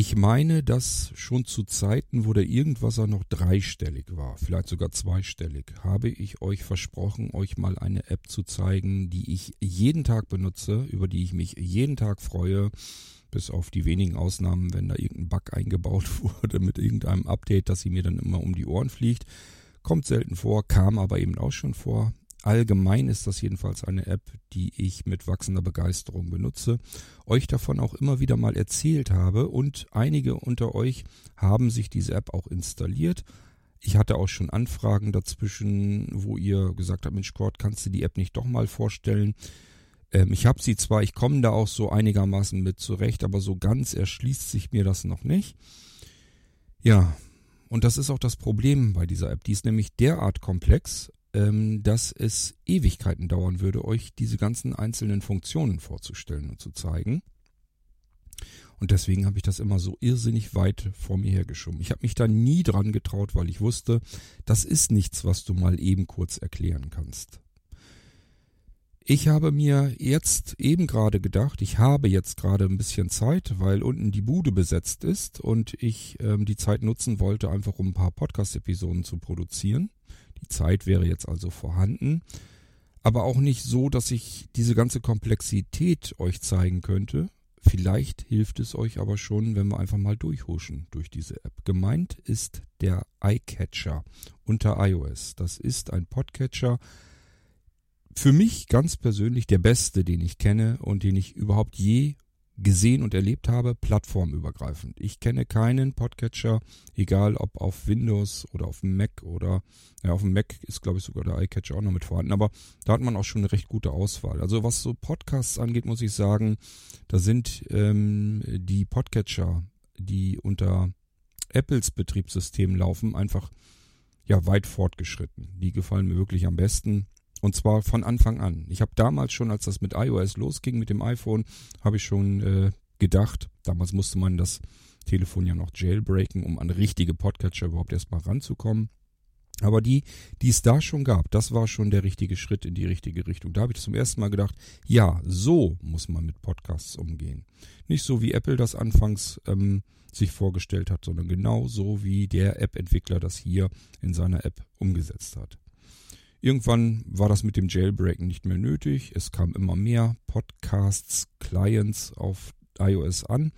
Ich meine, dass schon zu Zeiten, wo der Irgendwasser noch dreistellig war, vielleicht sogar zweistellig, habe ich euch versprochen, euch mal eine App zu zeigen, die ich jeden Tag benutze, über die ich mich jeden Tag freue, bis auf die wenigen Ausnahmen, wenn da irgendein Bug eingebaut wurde mit irgendeinem Update, dass sie mir dann immer um die Ohren fliegt. Kommt selten vor, kam aber eben auch schon vor. Allgemein ist das jedenfalls eine App, die ich mit wachsender Begeisterung benutze, euch davon auch immer wieder mal erzählt habe und einige unter euch haben sich diese App auch installiert. Ich hatte auch schon Anfragen dazwischen, wo ihr gesagt habt, Mensch Gott, kannst du die App nicht doch mal vorstellen? Ähm, ich habe sie zwar, ich komme da auch so einigermaßen mit zurecht, aber so ganz erschließt sich mir das noch nicht. Ja, und das ist auch das Problem bei dieser App. Die ist nämlich derart komplex, ähm, dass es Ewigkeiten dauern würde, euch diese ganzen einzelnen Funktionen vorzustellen und zu zeigen. Und deswegen habe ich das immer so irrsinnig weit vor mir hergeschoben. Ich habe mich da nie dran getraut, weil ich wusste, das ist nichts, was du mal eben kurz erklären kannst. Ich habe mir jetzt eben gerade gedacht, ich habe jetzt gerade ein bisschen Zeit, weil unten die Bude besetzt ist und ich ähm, die Zeit nutzen wollte, einfach um ein paar Podcast-Episoden zu produzieren. Die Zeit wäre jetzt also vorhanden, aber auch nicht so, dass ich diese ganze Komplexität euch zeigen könnte. Vielleicht hilft es euch aber schon, wenn wir einfach mal durchhuschen durch diese App. Gemeint ist der iCatcher unter iOS. Das ist ein Podcatcher, für mich ganz persönlich der beste, den ich kenne und den ich überhaupt je gesehen und erlebt habe, plattformübergreifend. Ich kenne keinen Podcatcher, egal ob auf Windows oder auf dem Mac oder ja, auf dem Mac ist glaube ich sogar der iCatcher auch noch mit vorhanden, aber da hat man auch schon eine recht gute Auswahl. Also was so Podcasts angeht, muss ich sagen, da sind ähm, die Podcatcher, die unter Apples Betriebssystem laufen, einfach ja weit fortgeschritten. Die gefallen mir wirklich am besten. Und zwar von Anfang an. Ich habe damals schon, als das mit iOS losging, mit dem iPhone, habe ich schon äh, gedacht, damals musste man das Telefon ja noch jailbreaken, um an richtige Podcatcher überhaupt erstmal ranzukommen. Aber die, die es da schon gab, das war schon der richtige Schritt in die richtige Richtung. Da habe ich zum ersten Mal gedacht, ja, so muss man mit Podcasts umgehen. Nicht so wie Apple das anfangs ähm, sich vorgestellt hat, sondern genau so wie der App-Entwickler das hier in seiner App umgesetzt hat. Irgendwann war das mit dem Jailbreaken nicht mehr nötig. Es kamen immer mehr Podcasts, Clients auf iOS an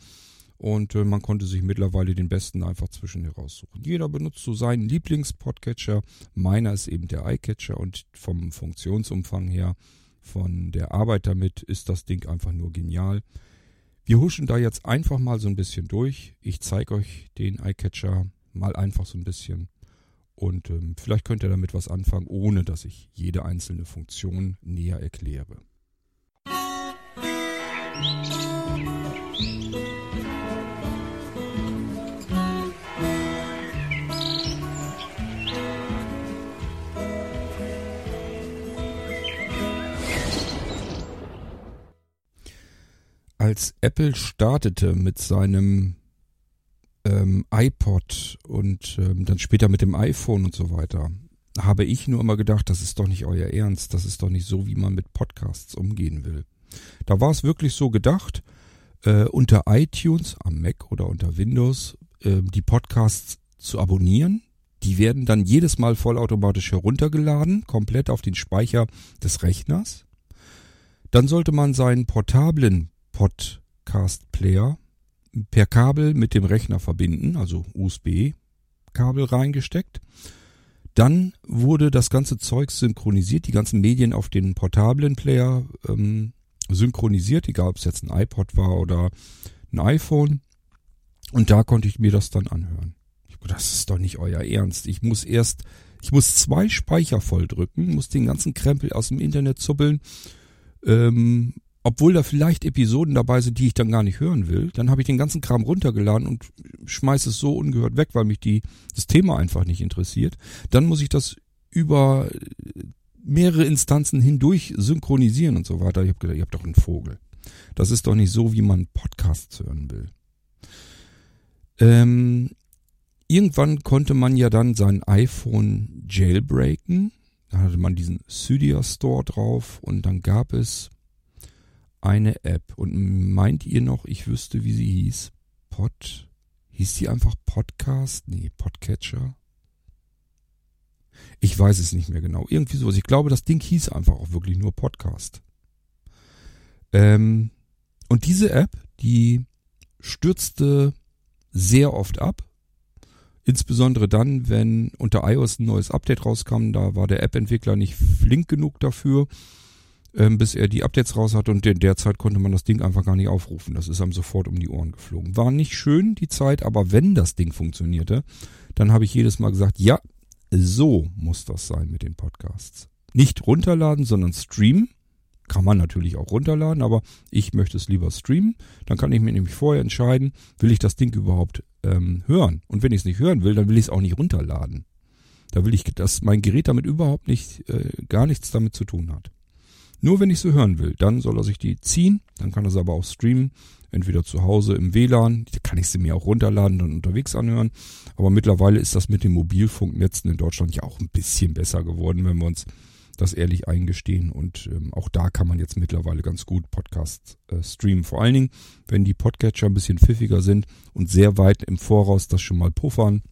und äh, man konnte sich mittlerweile den besten einfach zwischen heraussuchen. Jeder benutzt so seinen Lieblingspodcatcher. Meiner ist eben der iCatcher und vom Funktionsumfang her, von der Arbeit damit, ist das Ding einfach nur genial. Wir huschen da jetzt einfach mal so ein bisschen durch. Ich zeige euch den iCatcher mal einfach so ein bisschen. Und ähm, vielleicht könnt ihr damit was anfangen, ohne dass ich jede einzelne Funktion näher erkläre. Als Apple startete mit seinem ähm, iPod und ähm, dann später mit dem iPhone und so weiter, habe ich nur immer gedacht, das ist doch nicht euer Ernst, das ist doch nicht so, wie man mit Podcasts umgehen will. Da war es wirklich so gedacht, äh, unter iTunes am Mac oder unter Windows äh, die Podcasts zu abonnieren. Die werden dann jedes Mal vollautomatisch heruntergeladen, komplett auf den Speicher des Rechners. Dann sollte man seinen portablen Podcast-Player per Kabel mit dem Rechner verbinden, also USB-Kabel reingesteckt. Dann wurde das ganze Zeug synchronisiert, die ganzen Medien auf den portablen Player ähm, synchronisiert, egal ob es jetzt ein iPod war oder ein iPhone. Und da konnte ich mir das dann anhören. Das ist doch nicht euer Ernst. Ich muss erst, ich muss zwei Speicher voll drücken, muss den ganzen Krempel aus dem Internet zuppeln, ähm, obwohl da vielleicht Episoden dabei sind, die ich dann gar nicht hören will, dann habe ich den ganzen Kram runtergeladen und schmeiße es so ungehört weg, weil mich die, das Thema einfach nicht interessiert. Dann muss ich das über mehrere Instanzen hindurch synchronisieren und so weiter. Ich habe gedacht, ihr habt doch einen Vogel. Das ist doch nicht so, wie man Podcasts hören will. Ähm, irgendwann konnte man ja dann sein iPhone jailbreaken. Da hatte man diesen Cydia Store drauf und dann gab es eine App. Und meint ihr noch, ich wüsste, wie sie hieß? Pod, Hieß die einfach Podcast? Nee, Podcatcher. Ich weiß es nicht mehr genau. Irgendwie sowas. Ich glaube, das Ding hieß einfach auch wirklich nur Podcast. Ähm, und diese App, die stürzte sehr oft ab. Insbesondere dann, wenn unter iOS ein neues Update rauskam, da war der App-Entwickler nicht flink genug dafür, ähm, bis er die Updates raus hatte und in der Zeit konnte man das Ding einfach gar nicht aufrufen. Das ist einem sofort um die Ohren geflogen. War nicht schön, die Zeit, aber wenn das Ding funktionierte, dann habe ich jedes Mal gesagt, ja, so muss das sein mit den Podcasts. Nicht runterladen, sondern streamen. Kann man natürlich auch runterladen, aber ich möchte es lieber streamen. Dann kann ich mir nämlich vorher entscheiden, will ich das Ding überhaupt ähm, hören. Und wenn ich es nicht hören will, dann will ich es auch nicht runterladen. Da will ich, dass mein Gerät damit überhaupt nicht, äh, gar nichts damit zu tun hat. Nur wenn ich so hören will, dann soll er sich die ziehen, dann kann er sie aber auch streamen, entweder zu Hause im WLAN, da kann ich sie mir auch runterladen und unterwegs anhören. Aber mittlerweile ist das mit den Mobilfunknetzen in Deutschland ja auch ein bisschen besser geworden, wenn wir uns das ehrlich eingestehen. Und ähm, auch da kann man jetzt mittlerweile ganz gut Podcasts äh, streamen. Vor allen Dingen, wenn die Podcatcher ein bisschen pfiffiger sind und sehr weit im Voraus das schon mal puffern,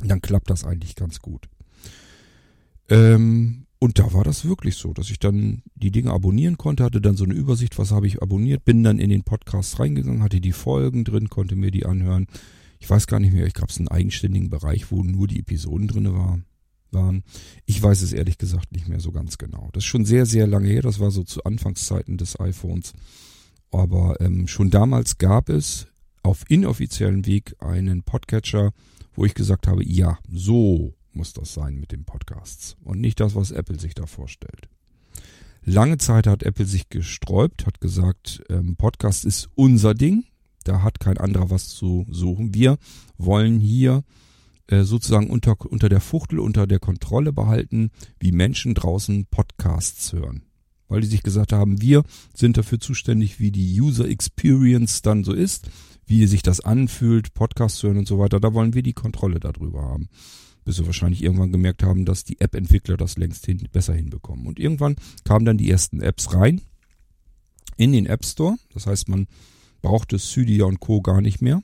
dann klappt das eigentlich ganz gut. Ähm, und da war das wirklich so, dass ich dann die Dinge abonnieren konnte, hatte dann so eine Übersicht, was habe ich abonniert, bin dann in den Podcast reingegangen, hatte die Folgen drin, konnte mir die anhören. Ich weiß gar nicht mehr, ich glaube, es einen eigenständigen Bereich, wo nur die Episoden drinne war, waren. Ich weiß es ehrlich gesagt nicht mehr so ganz genau. Das ist schon sehr, sehr lange her, das war so zu Anfangszeiten des iPhones. Aber ähm, schon damals gab es auf inoffiziellen Weg einen Podcatcher, wo ich gesagt habe, ja, so muss das sein mit den Podcasts und nicht das, was Apple sich da vorstellt. Lange Zeit hat Apple sich gesträubt, hat gesagt, ähm, Podcast ist unser Ding, da hat kein anderer was zu suchen. Wir wollen hier äh, sozusagen unter, unter der Fuchtel, unter der Kontrolle behalten, wie Menschen draußen Podcasts hören. Weil die sich gesagt haben, wir sind dafür zuständig, wie die User Experience dann so ist, wie sich das anfühlt, Podcasts hören und so weiter. Da wollen wir die Kontrolle darüber haben bis sie wahrscheinlich irgendwann gemerkt haben, dass die App-Entwickler das längst hin, besser hinbekommen. Und irgendwann kamen dann die ersten Apps rein in den App Store. Das heißt, man brauchte Cydia und Co. gar nicht mehr.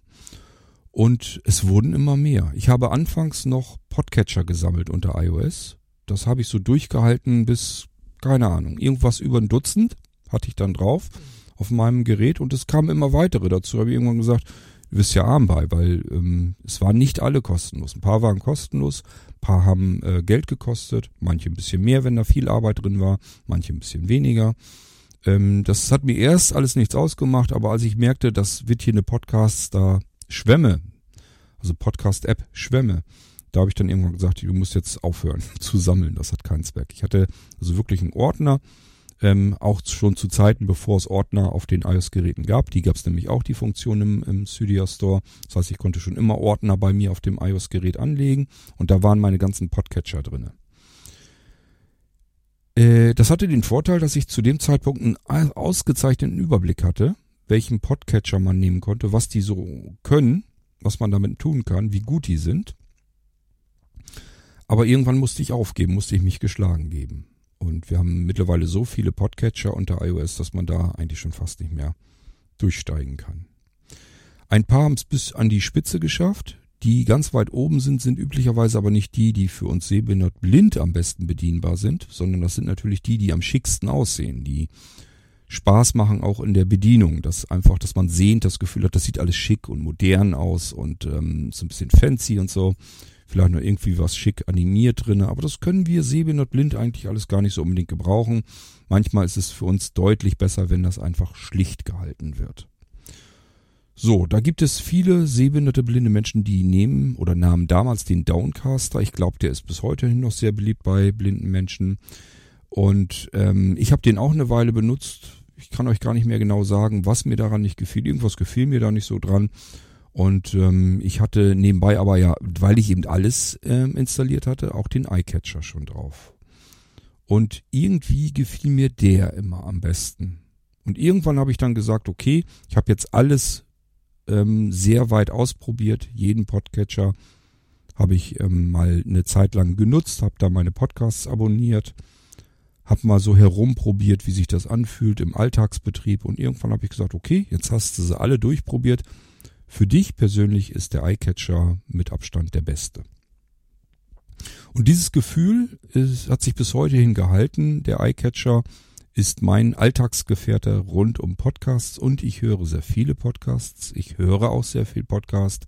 Und es wurden immer mehr. Ich habe anfangs noch Podcatcher gesammelt unter iOS. Das habe ich so durchgehalten bis, keine Ahnung, irgendwas über ein Dutzend hatte ich dann drauf auf meinem Gerät und es kamen immer weitere dazu. Habe ich irgendwann gesagt, du bist ja arm bei, weil ähm, es waren nicht alle kostenlos. Ein paar waren kostenlos, ein paar haben äh, Geld gekostet, manche ein bisschen mehr, wenn da viel Arbeit drin war, manche ein bisschen weniger. Ähm, das hat mir erst alles nichts ausgemacht, aber als ich merkte, das wird hier eine Podcast da Schwämme, also Podcast-App Schwämme, da habe ich dann irgendwann gesagt, du musst jetzt aufhören zu sammeln, das hat keinen Zweck. Ich hatte also wirklich einen Ordner, ähm, auch schon zu Zeiten, bevor es Ordner auf den iOS-Geräten gab. Die gab es nämlich auch, die Funktion im, im Cydia Store. Das heißt, ich konnte schon immer Ordner bei mir auf dem iOS-Gerät anlegen und da waren meine ganzen Podcatcher drinne. Äh, das hatte den Vorteil, dass ich zu dem Zeitpunkt einen ausgezeichneten Überblick hatte, welchen Podcatcher man nehmen konnte, was die so können, was man damit tun kann, wie gut die sind. Aber irgendwann musste ich aufgeben, musste ich mich geschlagen geben. Und wir haben mittlerweile so viele Podcatcher unter iOS, dass man da eigentlich schon fast nicht mehr durchsteigen kann. Ein paar haben es bis an die Spitze geschafft. Die ganz weit oben sind, sind üblicherweise aber nicht die, die für uns sehbehindert blind am besten bedienbar sind, sondern das sind natürlich die, die am schicksten aussehen, die Spaß machen auch in der Bedienung, dass einfach, dass man sehend das Gefühl hat, das sieht alles schick und modern aus und ähm, so ein bisschen fancy und so vielleicht noch irgendwie was schick animiert drinne, aber das können wir sehbehindert blind eigentlich alles gar nicht so unbedingt gebrauchen. Manchmal ist es für uns deutlich besser, wenn das einfach schlicht gehalten wird. So, da gibt es viele sehbehinderte blinde Menschen, die nehmen oder nahmen damals den Downcaster. Ich glaube, der ist bis heute noch sehr beliebt bei blinden Menschen. Und ähm, ich habe den auch eine Weile benutzt. Ich kann euch gar nicht mehr genau sagen, was mir daran nicht gefiel. Irgendwas gefiel mir da nicht so dran. Und ähm, ich hatte nebenbei aber ja, weil ich eben alles ähm, installiert hatte, auch den Eyecatcher schon drauf. Und irgendwie gefiel mir der immer am besten. Und irgendwann habe ich dann gesagt, okay, ich habe jetzt alles ähm, sehr weit ausprobiert, jeden Podcatcher habe ich ähm, mal eine Zeit lang genutzt, habe da meine Podcasts abonniert, habe mal so herumprobiert, wie sich das anfühlt im Alltagsbetrieb und irgendwann habe ich gesagt, okay, jetzt hast du sie alle durchprobiert, Für dich persönlich ist der Eyecatcher mit Abstand der beste. Und dieses Gefühl ist, hat sich bis heute hin gehalten. Der Eyecatcher ist mein Alltagsgefährte rund um Podcasts und ich höre sehr viele Podcasts. Ich höre auch sehr viel Podcast.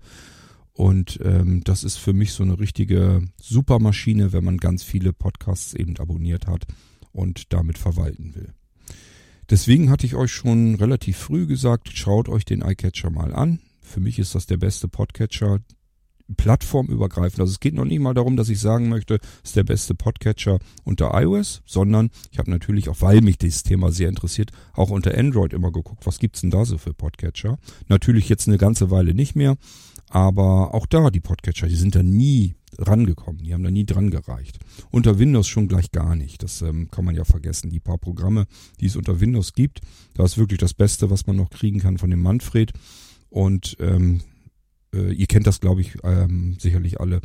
Und ähm, das ist für mich so eine richtige Supermaschine, wenn man ganz viele Podcasts eben abonniert hat und damit verwalten will. Deswegen hatte ich euch schon relativ früh gesagt, schaut euch den iCatcher mal an. Für mich ist das der beste Podcatcher, plattformübergreifend. Also es geht noch nicht mal darum, dass ich sagen möchte, es ist der beste Podcatcher unter iOS, sondern ich habe natürlich auch, weil mich dieses Thema sehr interessiert, auch unter Android immer geguckt, was gibt's denn da so für Podcatcher. Natürlich jetzt eine ganze Weile nicht mehr, aber auch da die Podcatcher, die sind da nie rangekommen, die haben da nie dran gereicht. Unter Windows schon gleich gar nicht, das ähm, kann man ja vergessen. Die paar Programme, die es unter Windows gibt, da ist wirklich das Beste, was man noch kriegen kann von dem Manfred und ähm, äh, ihr kennt das, glaube ich, ähm, sicherlich alle.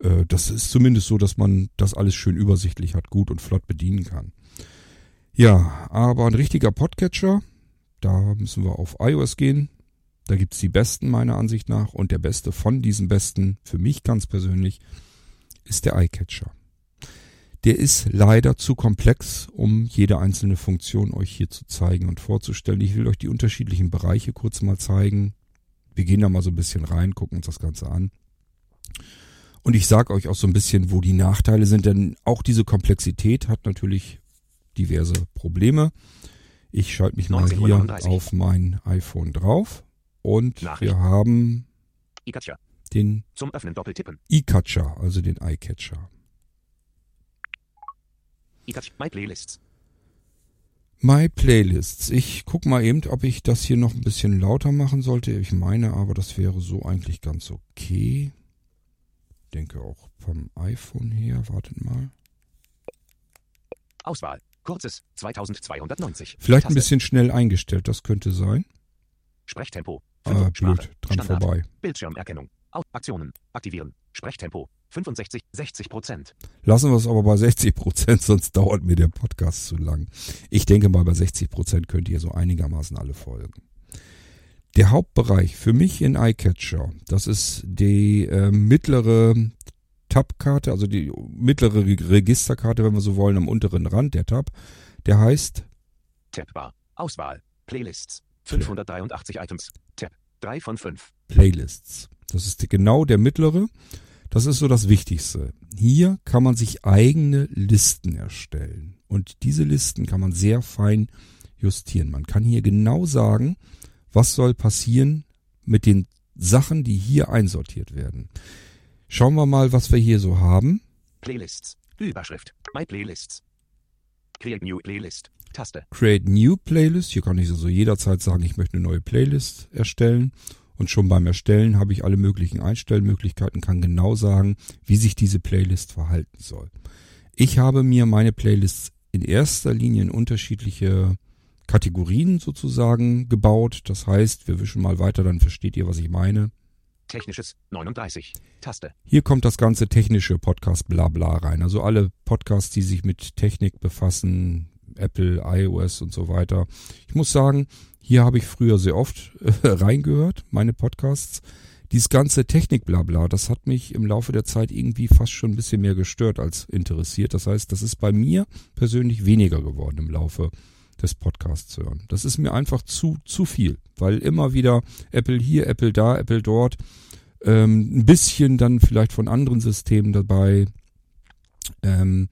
Äh, das ist zumindest so, dass man das alles schön übersichtlich hat, gut und flott bedienen kann. Ja, aber ein richtiger Podcatcher, da müssen wir auf iOS gehen. Da gibt's die besten meiner Ansicht nach und der beste von diesen besten, für mich ganz persönlich, ist der iCatcher. Der ist leider zu komplex, um jede einzelne Funktion euch hier zu zeigen und vorzustellen. Ich will euch die unterschiedlichen Bereiche kurz mal zeigen, wir gehen da mal so ein bisschen rein, gucken uns das Ganze an. Und ich sage euch auch so ein bisschen, wo die Nachteile sind, denn auch diese Komplexität hat natürlich diverse Probleme. Ich schalte mich mal hier auf mein iPhone drauf und wir haben den Zum Öffnen doppeltippen. E-Catcher, also den Eyecatcher. E-Catcher, My Playlists. My Playlists. Ich guck mal eben, ob ich das hier noch ein bisschen lauter machen sollte. Ich meine aber, das wäre so eigentlich ganz okay. Denke auch vom iPhone her. Wartet mal. Auswahl. Kurzes 2290. Vielleicht Taste. ein bisschen schnell eingestellt, das könnte sein. Sprechtempo. Ah, blöd, dran Standard. vorbei. Bildschirmerkennung. Aktionen. Aktivieren. Sprechtempo. 65, 60 Prozent. Lassen wir es aber bei 60 Prozent, sonst dauert mir der Podcast zu lang. Ich denke mal, bei 60 Prozent könnt ihr so einigermaßen alle folgen. Der Hauptbereich für mich in iCatcher, das ist die äh, mittlere Tab-Karte, also die mittlere Re- Registerkarte, wenn wir so wollen, am unteren Rand der Tab. Der heißt Tabbar. Auswahl. Playlists. 583 Items. Tab. 3 von 5. Playlists. Das ist die, genau der mittlere. Das ist so das Wichtigste. Hier kann man sich eigene Listen erstellen. Und diese Listen kann man sehr fein justieren. Man kann hier genau sagen, was soll passieren mit den Sachen, die hier einsortiert werden. Schauen wir mal, was wir hier so haben. Playlists. Überschrift. My Playlists. Create New Playlist. Taste. Create New Playlist. Hier kann ich also jederzeit sagen, ich möchte eine neue Playlist erstellen. Und schon beim Erstellen habe ich alle möglichen Einstellmöglichkeiten, kann genau sagen, wie sich diese Playlist verhalten soll. Ich habe mir meine Playlists in erster Linie in unterschiedliche Kategorien sozusagen gebaut. Das heißt, wir wischen mal weiter, dann versteht ihr, was ich meine. Technisches. 39. Taste. Hier kommt das ganze technische Podcast Blabla rein. Also alle Podcasts, die sich mit Technik befassen, Apple, iOS und so weiter. Ich muss sagen, hier habe ich früher sehr oft äh, reingehört, meine Podcasts. Dieses ganze Technik-Blabla, das hat mich im Laufe der Zeit irgendwie fast schon ein bisschen mehr gestört als interessiert. Das heißt, das ist bei mir persönlich weniger geworden im Laufe des Podcasts hören. Das ist mir einfach zu, zu viel, weil immer wieder Apple hier, Apple da, Apple dort, ähm, ein bisschen dann vielleicht von anderen Systemen dabei. Ähm,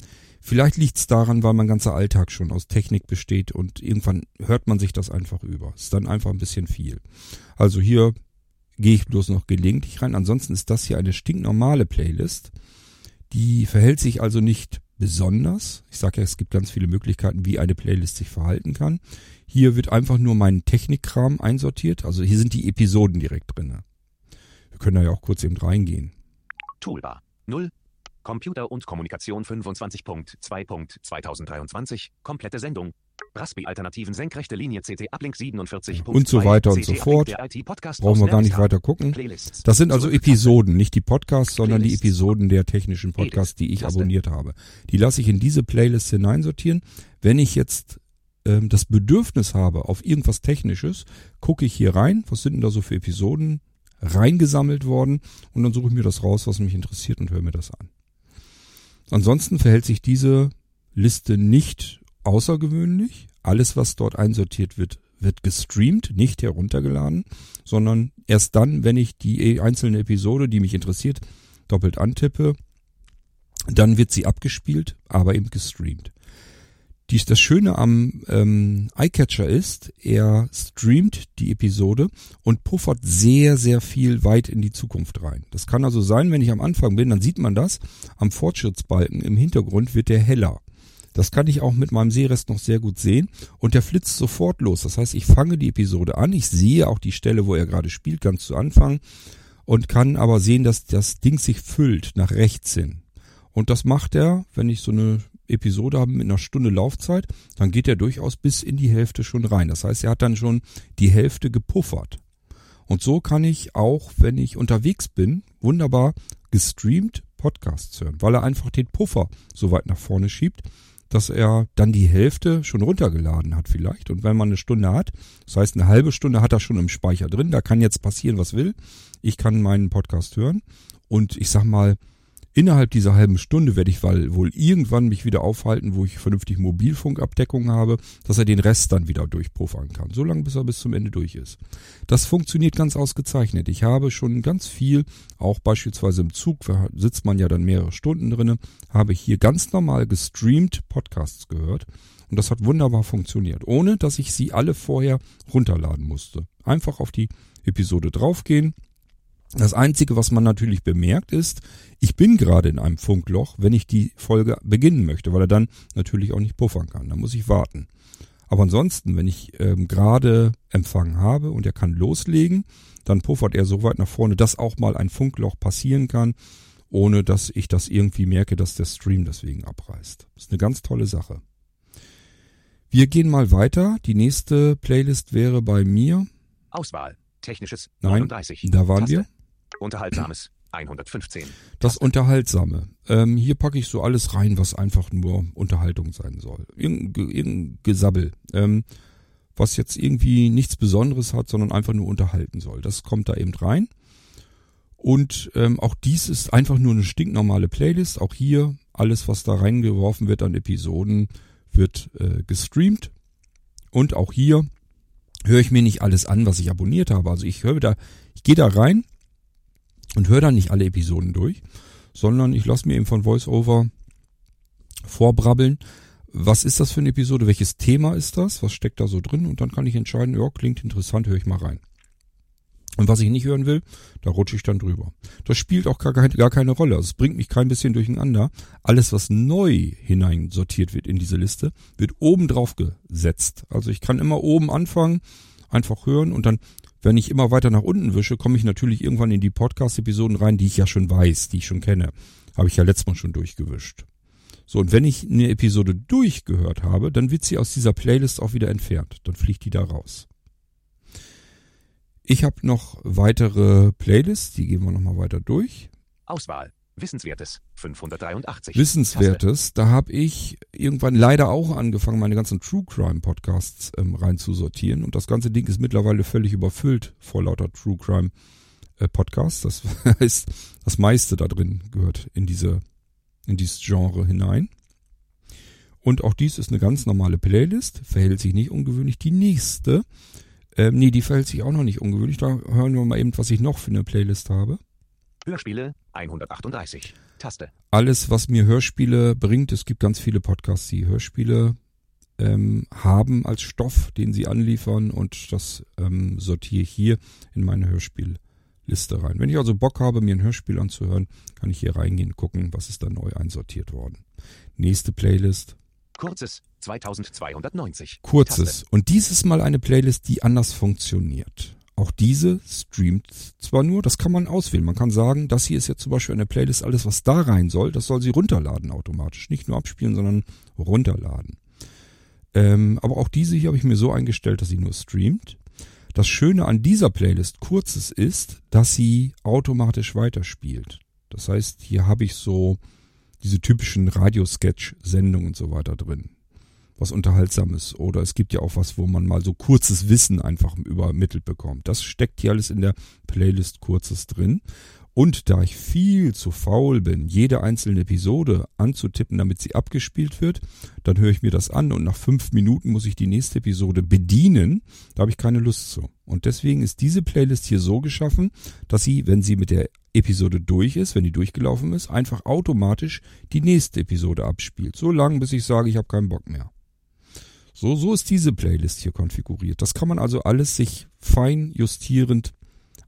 vielleicht liegt es daran, weil mein ganzer Alltag schon aus Technik besteht und irgendwann hört man sich das einfach über. Ist dann einfach ein bisschen viel. Also hier gehe ich bloß noch gelegentlich rein. Ansonsten ist das hier eine stinknormale Playlist. Die verhält sich also nicht besonders. Ich sage ja, es gibt ganz viele Möglichkeiten, wie eine Playlist sich verhalten kann. Hier wird einfach nur mein Technikkram einsortiert. Also hier sind die Episoden direkt drinne. Wir können da ja auch kurz eben reingehen. Toolbar. 0. Computer und Kommunikation 25.2.2023. Komplette Sendung. Raspi-Alternativen senkrechte Linie CT Uplink 47. Und so weiter und so fort. Brauchen wir gar nicht weiter gucken. Das sind also Episoden, nicht die Podcasts, sondern die. Episoden der technischen Podcasts, die ich abonniert habe. Die lasse ich in diese Playlist hineinsortieren. Wenn ich jetzt ähm, das Bedürfnis habe auf irgendwas Technisches, gucke ich hier rein. Was sind denn da so für Episoden? reingesammelt worden und dann suche ich mir das raus, was mich interessiert und höre mir das an. Ansonsten verhält sich diese Liste nicht außergewöhnlich. Alles, was dort einsortiert wird, wird gestreamt, nicht heruntergeladen, sondern erst dann, wenn ich die einzelne Episode, die mich interessiert, doppelt antippe, dann wird sie abgespielt, aber eben gestreamt. Dies, das Schöne am ähm, iCatcher ist, er streamt die Episode und puffert sehr, sehr viel weit in die Zukunft rein. Das kann also sein, wenn ich am Anfang bin, dann sieht man das. Am Fortschrittsbalken im Hintergrund wird der heller. Das kann ich auch mit meinem Sehrest noch sehr gut sehen und der flitzt sofort los. Das heißt, ich fange die Episode an, ich sehe auch die Stelle, wo er gerade spielt, ganz zu Anfang und kann aber sehen, dass das Ding sich füllt nach rechts hin. Und das macht er, wenn ich so eine Episode habe mit einer Stunde Laufzeit, dann geht er durchaus bis in die Hälfte schon rein. Das heißt, er hat dann schon die Hälfte gepuffert. Und so kann ich auch, wenn ich unterwegs bin, wunderbar gestreamt Podcasts hören, weil er einfach den Puffer so weit nach vorne schiebt, dass er dann die Hälfte schon runtergeladen hat vielleicht. Und wenn man eine Stunde hat, das heißt eine halbe Stunde hat er schon im Speicher drin, da kann jetzt passieren, was will. Ich kann meinen Podcast hören und ich sag mal, Innerhalb dieser halben Stunde werde ich wohl irgendwann mich wieder aufhalten, wo ich vernünftig Mobilfunkabdeckung habe, dass er den Rest dann wieder durchpuffern kann. So lange, bis er bis zum Ende durch ist. Das funktioniert ganz ausgezeichnet. Ich habe schon ganz viel, auch beispielsweise im Zug, da sitzt man ja dann mehrere Stunden drinne, habe ich hier ganz normal gestreamt Podcasts gehört. Und das hat wunderbar funktioniert, ohne dass ich sie alle vorher runterladen musste. Einfach auf die Episode draufgehen, das Einzige, was man natürlich bemerkt, ist, ich bin gerade in einem Funkloch, wenn ich die Folge beginnen möchte, weil er dann natürlich auch nicht puffern kann. Da muss ich warten. Aber ansonsten, wenn ich ähm, gerade Empfang habe und er kann loslegen, dann puffert er so weit nach vorne, dass auch mal ein Funkloch passieren kann, ohne dass ich das irgendwie merke, dass der Stream deswegen abreißt. Das ist eine ganz tolle Sache. Wir gehen mal weiter. Die nächste Playlist wäre bei mir. Auswahl. Technisches. Nein, 39. da waren Taste. wir. Unterhaltsames 115. Das Unterhaltsame. Ähm, hier packe ich so alles rein, was einfach nur Unterhaltung sein soll. Irgendein, irgendein Gesabbel. Ähm, was jetzt irgendwie nichts Besonderes hat, sondern einfach nur unterhalten soll. Das kommt da eben rein. Und ähm, auch dies ist einfach nur eine stinknormale Playlist. Auch hier alles, was da reingeworfen wird an Episoden, wird äh, gestreamt. Und auch hier höre ich mir nicht alles an, was ich abonniert habe. Also ich höre da, ich gehe da rein und höre dann nicht alle Episoden durch, sondern ich lasse mir eben von VoiceOver vorbrabbeln. Was ist das für eine Episode? Welches Thema ist das? Was steckt da so drin? Und dann kann ich entscheiden, ja, klingt interessant, höre ich mal rein. Und was ich nicht hören will, da rutsche ich dann drüber. Das spielt auch gar, gar keine Rolle. Also es bringt mich kein bisschen durcheinander. Alles, was neu hineinsortiert wird in diese Liste, wird oben drauf gesetzt. Also ich kann immer oben anfangen, einfach hören und dann wenn ich immer weiter nach unten wische, komme ich natürlich irgendwann in die Podcast-Episoden rein, die ich ja schon weiß, die ich schon kenne. Habe ich ja letztes Mal schon durchgewischt. So, und wenn ich eine Episode durchgehört habe, dann wird sie aus dieser Playlist auch wieder entfernt. Dann fliegt die da raus. Ich habe noch weitere Playlists, die gehen wir nochmal weiter durch. Auswahl. Wissenswertes 583. Wissenswertes, da habe ich irgendwann leider auch angefangen, meine ganzen True Crime Podcasts ähm, reinzusortieren. Und das ganze Ding ist mittlerweile völlig überfüllt vor lauter True Crime äh, Podcasts. Das heißt, das meiste da drin gehört in diese, in dieses Genre hinein. Und auch dies ist eine ganz normale Playlist, verhält sich nicht ungewöhnlich. Die nächste, ähm, nee, die verhält sich auch noch nicht ungewöhnlich. Da hören wir mal eben, was ich noch für eine Playlist habe. Hörspiele 138. Taste. Alles, was mir Hörspiele bringt, es gibt ganz viele Podcasts, die Hörspiele ähm, haben als Stoff, den sie anliefern und das ähm, sortiere ich hier in meine Hörspielliste rein. Wenn ich also Bock habe, mir ein Hörspiel anzuhören, kann ich hier reingehen, gucken, was ist da neu einsortiert worden. Nächste Playlist. Kurzes 2290. Kurzes. Taste. Und dieses Mal eine Playlist, die anders funktioniert. Auch diese streamt zwar nur, das kann man auswählen. Man kann sagen, das hier ist jetzt zum Beispiel eine Playlist, alles was da rein soll, das soll sie runterladen automatisch. Nicht nur abspielen, sondern runterladen. Ähm, aber auch diese hier habe ich mir so eingestellt, dass sie nur streamt. Das Schöne an dieser Playlist kurzes ist, dass sie automatisch weiterspielt. Das heißt, hier habe ich so diese typischen Radiosketch-Sendungen und so weiter drin. Was Unterhaltsames. Oder es gibt ja auch was, wo man mal so kurzes Wissen einfach übermittelt bekommt. Das steckt hier alles in der Playlist Kurzes drin. Und da ich viel zu faul bin, jede einzelne Episode anzutippen, damit sie abgespielt wird, dann höre ich mir das an und nach fünf Minuten muss ich die nächste Episode bedienen. Da habe ich keine Lust zu. Und deswegen ist diese Playlist hier so geschaffen, dass sie, wenn sie mit der Episode durch ist, wenn die durchgelaufen ist, einfach automatisch die nächste Episode abspielt. So lange, bis ich sage, ich habe keinen Bock mehr. So, so ist diese Playlist hier konfiguriert. Das kann man also alles sich fein justierend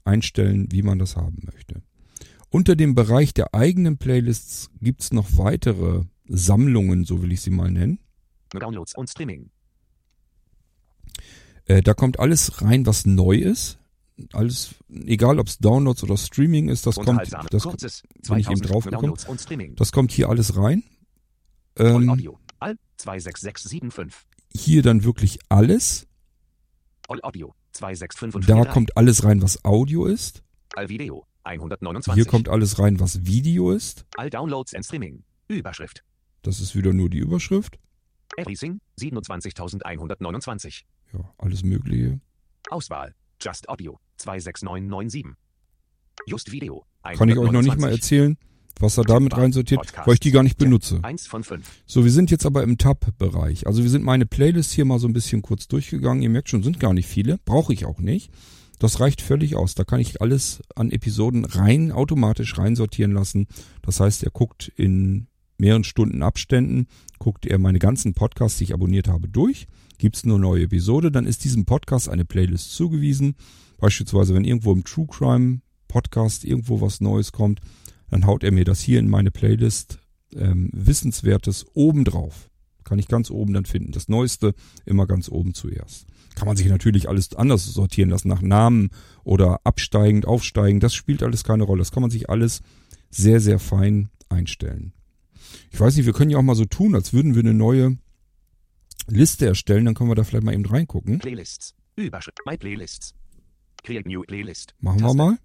einstellen, wie man das haben möchte. Unter dem Bereich der eigenen Playlists gibt's noch weitere Sammlungen, so will ich sie mal nennen. Downloads und Streaming. Äh, da kommt alles rein, was neu ist. Alles, egal ob es Downloads oder Streaming ist, das kommt, das, Kurzes. wenn ich eben 2000 drauf Streaming. das kommt hier alles rein. Ähm, Audio. All 26675. hier dann wirklich alles. All Audio. 265 Da kommt alles rein, was Audio ist. All Video. 129. Hier kommt alles rein, was Video ist. All Downloads and Streaming. Überschrift. Das ist wieder nur die Überschrift. Everything. 27129. Ja, alles Mögliche. Auswahl. Just Audio. 26997. Just Video. Kann ich euch noch nicht mal erzählen, was er damit reinsortiert, weil ich die gar nicht benutze. 1 von 5. So, wir sind jetzt aber im Tab-Bereich. Also wir sind meine Playlist hier mal so ein bisschen kurz durchgegangen. Ihr merkt schon, sind gar nicht viele. Brauche ich auch nicht. Das reicht völlig aus. Da kann ich alles an Episoden rein, automatisch reinsortieren lassen. Das heißt, er guckt in mehreren Stunden Abständen, guckt er meine ganzen Podcasts, die ich abonniert habe, durch. Gibt's nur neue Episode, dann ist diesem Podcast eine Playlist zugewiesen. Beispielsweise, wenn irgendwo im True Crime Podcast irgendwo was Neues kommt, dann haut er mir das hier in meine Playlist ähm, Wissenswertes oben drauf. Kann ich ganz oben dann finden. Das Neueste immer ganz oben zuerst. Kann man sich natürlich alles anders sortieren lassen, nach Namen oder absteigend, aufsteigend. Das spielt alles keine Rolle. Das kann man sich alles sehr, sehr fein einstellen. Ich weiß nicht, wir können ja auch mal so tun, als würden wir eine neue Liste erstellen. Dann können wir da vielleicht mal eben reingucken. Playlists. Überschrift. My Playlists. Create New Playlist. Machen wir Taste. mal.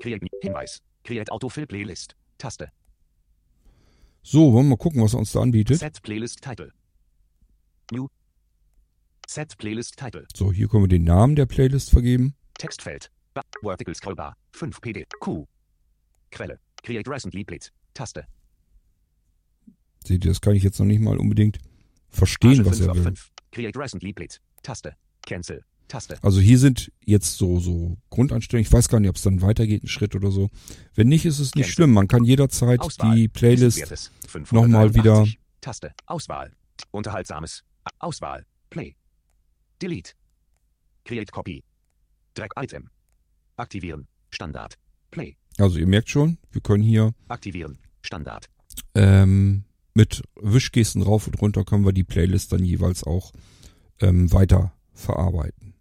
Create New Hinweis. Create Autofill Playlist. Taste. So, wollen wir mal gucken, was er uns da anbietet. Set Playlist Title. New. Set Playlist Title. So, hier können wir den Namen der Playlist vergeben. Textfeld. Ba Vertical Scrollbar. 5 PD. Q. Quelle. Create Recently Played. Taste. Seht ihr, das kann ich jetzt noch nicht mal unbedingt verstehen, Page was 5 er will. 5. Create Recently Played. Taste. Cancel. Taste. Also hier sind jetzt so, so Grundeinstellungen. Ich weiß gar nicht, ob es dann weitergeht, ein Schritt oder so. Wenn nicht, ist es nicht Cancel. schlimm. Man kann jederzeit Auswahl. die Playlist nochmal 583. wieder- Taste. Auswahl. Unterhaltsames. Auswahl. Play. Delete. Create Copy. Drag Item. Aktivieren. Standard. Play. Also ihr merkt schon, wir können hier Aktivieren. Standard. ähm, mit Wischgesten rauf und runter können wir die Playlist dann jeweils auch ähm, weiter verarbeiten.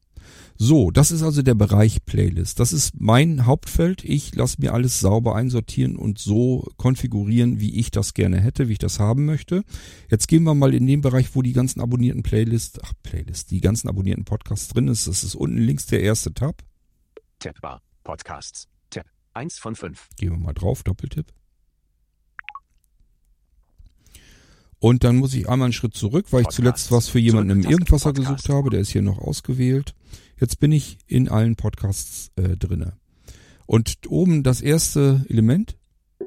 So, das ist also der Bereich Playlist. Das ist mein Hauptfeld. Ich lasse mir alles sauber einsortieren und so konfigurieren, wie ich das gerne hätte, wie ich das haben möchte. Jetzt gehen wir mal in den Bereich, wo die ganzen abonnierten Playlists, ach Playlist, die ganzen abonnierten Podcasts drin ist. Das ist unten links der erste Tab. Tabbar. Podcasts. Tab. 1 von 5. Gehen wir mal drauf, Doppeltipp. Und dann muss ich einmal einen Schritt zurück, weil ich Podcasts. zuletzt was für jemanden im Irgendwasser Podcast. gesucht habe. Der ist hier noch ausgewählt. Jetzt bin ich in allen Podcasts äh, drinne. Und oben das erste Element,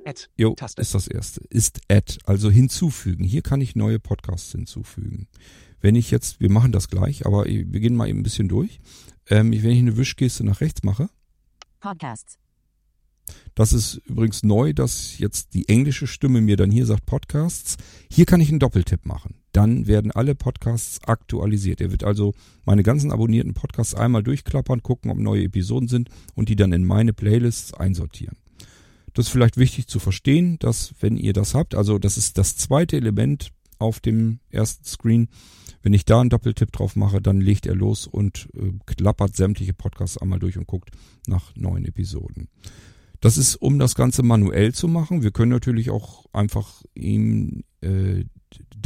Add. jo, Taste. ist das erste, ist Add, also hinzufügen. Hier kann ich neue Podcasts hinzufügen. Wenn ich jetzt, wir machen das gleich, aber wir gehen mal eben ein bisschen durch. Ähm, wenn ich eine Wischgeste nach rechts mache, Podcasts. Das ist übrigens neu, dass jetzt die englische Stimme mir dann hier sagt Podcasts. Hier kann ich einen Doppeltipp machen. Dann werden alle Podcasts aktualisiert. Er wird also meine ganzen abonnierten Podcasts einmal durchklappern, gucken, ob neue Episoden sind und die dann in meine Playlists einsortieren. Das ist vielleicht wichtig zu verstehen, dass wenn ihr das habt, also das ist das zweite Element auf dem ersten Screen. Wenn ich da einen Doppeltipp drauf mache, dann legt er los und äh, klappert sämtliche Podcasts einmal durch und guckt nach neuen Episoden. Das ist, um das Ganze manuell zu machen. Wir können natürlich auch einfach ihm äh,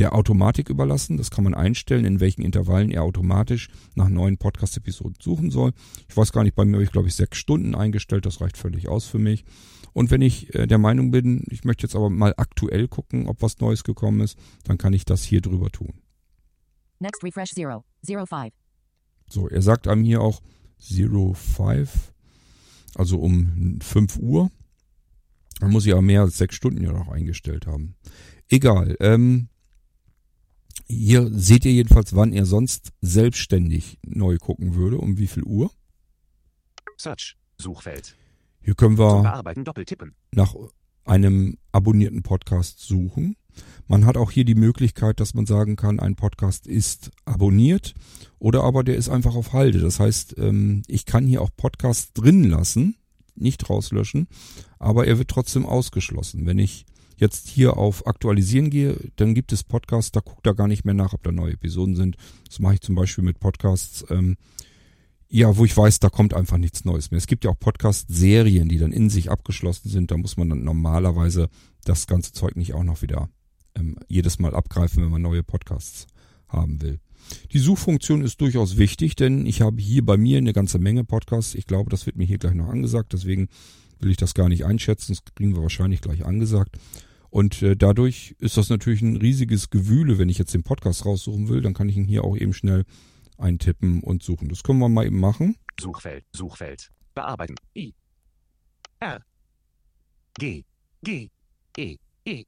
der Automatik überlassen. Das kann man einstellen, in welchen Intervallen er automatisch nach neuen Podcast-Episoden suchen soll. Ich weiß gar nicht, bei mir habe ich glaube ich sechs Stunden eingestellt. Das reicht völlig aus für mich. Und wenn ich äh, der Meinung bin, ich möchte jetzt aber mal aktuell gucken, ob was Neues gekommen ist, dann kann ich das hier drüber tun. Next refresh 0. 05. So, er sagt einem hier auch 05, also um 5 Uhr. Dann muss ich aber mehr als sechs Stunden ja noch eingestellt haben. Egal. Ähm, hier seht ihr jedenfalls, wann er sonst selbstständig neu gucken würde, um wie viel Uhr. Search. Suchfeld. Hier können wir nach einem abonnierten Podcast suchen. Man hat auch hier die Möglichkeit, dass man sagen kann, ein Podcast ist abonniert oder aber der ist einfach auf Halde. Das heißt, ähm, ich kann hier auch Podcasts drin lassen, nicht rauslöschen, aber er wird trotzdem ausgeschlossen. Wenn ich jetzt hier auf Aktualisieren gehe, dann gibt es Podcasts, da guckt er gar nicht mehr nach, ob da neue Episoden sind. Das mache ich zum Beispiel mit Podcasts, ähm, ja, wo ich weiß, da kommt einfach nichts Neues mehr. Es gibt ja auch Podcast-Serien, die dann in sich abgeschlossen sind. Da muss man dann normalerweise das ganze Zeug nicht auch noch wieder ähm, jedes Mal abgreifen, wenn man neue Podcasts haben will. Die Suchfunktion ist durchaus wichtig, denn ich habe hier bei mir eine ganze Menge Podcasts. Ich glaube, das wird mir hier gleich noch angesagt, deswegen will ich das gar nicht einschätzen. Das kriegen wir wahrscheinlich gleich angesagt. Und äh, dadurch ist das natürlich ein riesiges Gewühle, wenn ich jetzt den Podcast raussuchen will, dann kann ich ihn hier auch eben schnell eintippen und suchen. Das können wir mal eben machen. Suchfeld. Suchfeld. Bearbeiten. I. R. G. G. E. E.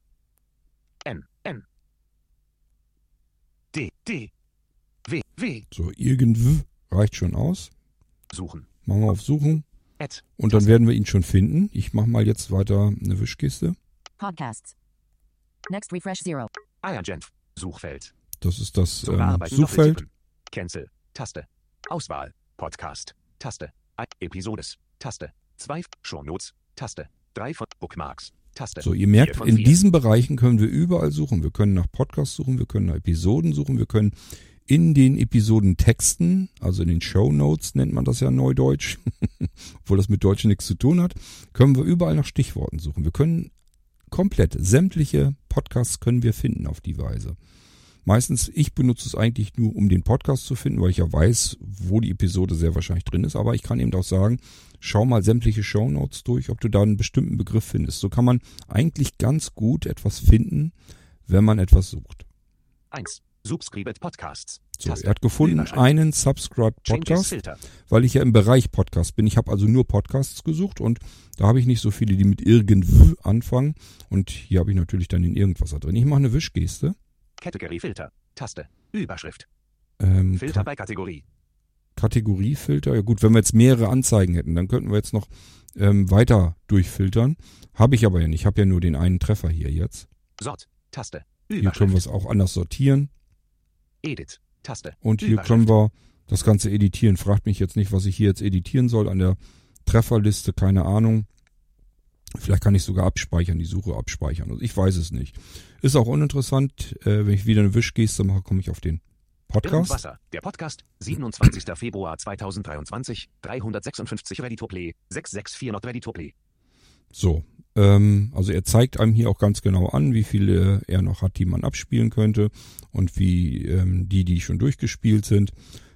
N. N. D. D. W. W. So, irgendwie reicht schon aus. Suchen. Machen wir auf Suchen Add. und dann werden wir ihn schon finden. Ich mache mal jetzt weiter eine Wischkiste. Podcasts. Next refresh 0. Iagent. Suchfeld. Das ist das ähm, Suchfeld. Cancel. Taste. Auswahl. Podcast. Taste. I Episodes. Taste. 2. Shownotes. Taste. 3 von Bookmarks. Taste. So, ihr merkt, in diesen Bereichen können wir überall suchen. Wir können nach Podcasts suchen, wir können nach Episoden suchen, wir können in den Episoden Texten, also in den Show Notes nennt man das ja neudeutsch, obwohl das mit Deutsch nichts zu tun hat, können wir überall nach Stichworten suchen. Wir können komplett sämtliche Podcasts können wir finden auf die Weise. Meistens, ich benutze es eigentlich nur, um den Podcast zu finden, weil ich ja weiß, wo die Episode sehr wahrscheinlich drin ist. Aber ich kann eben auch sagen, schau mal sämtliche Shownotes durch, ob du da einen bestimmten Begriff findest. So kann man eigentlich ganz gut etwas finden, wenn man etwas sucht. 1. Subscribed Podcasts. So, er hat gefunden Überschrift. einen Subscribe Changes Podcast, Filter. weil ich ja im Bereich Podcast bin. Ich habe also nur Podcasts gesucht und da habe ich nicht so viele, die mit irgendwie anfangen. Und hier habe ich natürlich dann den irgendwas da drin. Ich mache eine Wischgeste. Category Filter. Taste. Überschrift. Ähm, Filter bei Kategorie. Kategoriefilter. Ja gut, wenn wir jetzt mehrere Anzeigen hätten, dann könnten wir jetzt noch ähm, weiter durchfiltern. Habe ich aber ja nicht. Ich habe ja nur den einen Treffer hier jetzt. Sort. Taste. Hier können wir es Überschrift. auch anders sortieren. Edit. Taste. Und hier können wir das Ganze editieren. Fragt mich jetzt nicht, was ich hier jetzt editieren soll an der Trefferliste. Keine Ahnung. Vielleicht kann ich sogar abspeichern, die Suche abspeichern. Also ich weiß es nicht. Ist auch uninteressant. Äh, wenn ich wieder eine Wischgeste mache, komme ich auf den Podcast. Wasser. Der Podcast. 27. Februar 2023. 356 Ready to Play. 664 not Ready to Play. So, ähm, also er zeigt einem hier auch ganz genau an, wie viele er noch hat, die man abspielen könnte und wie ähm, die, die schon durchgespielt sind.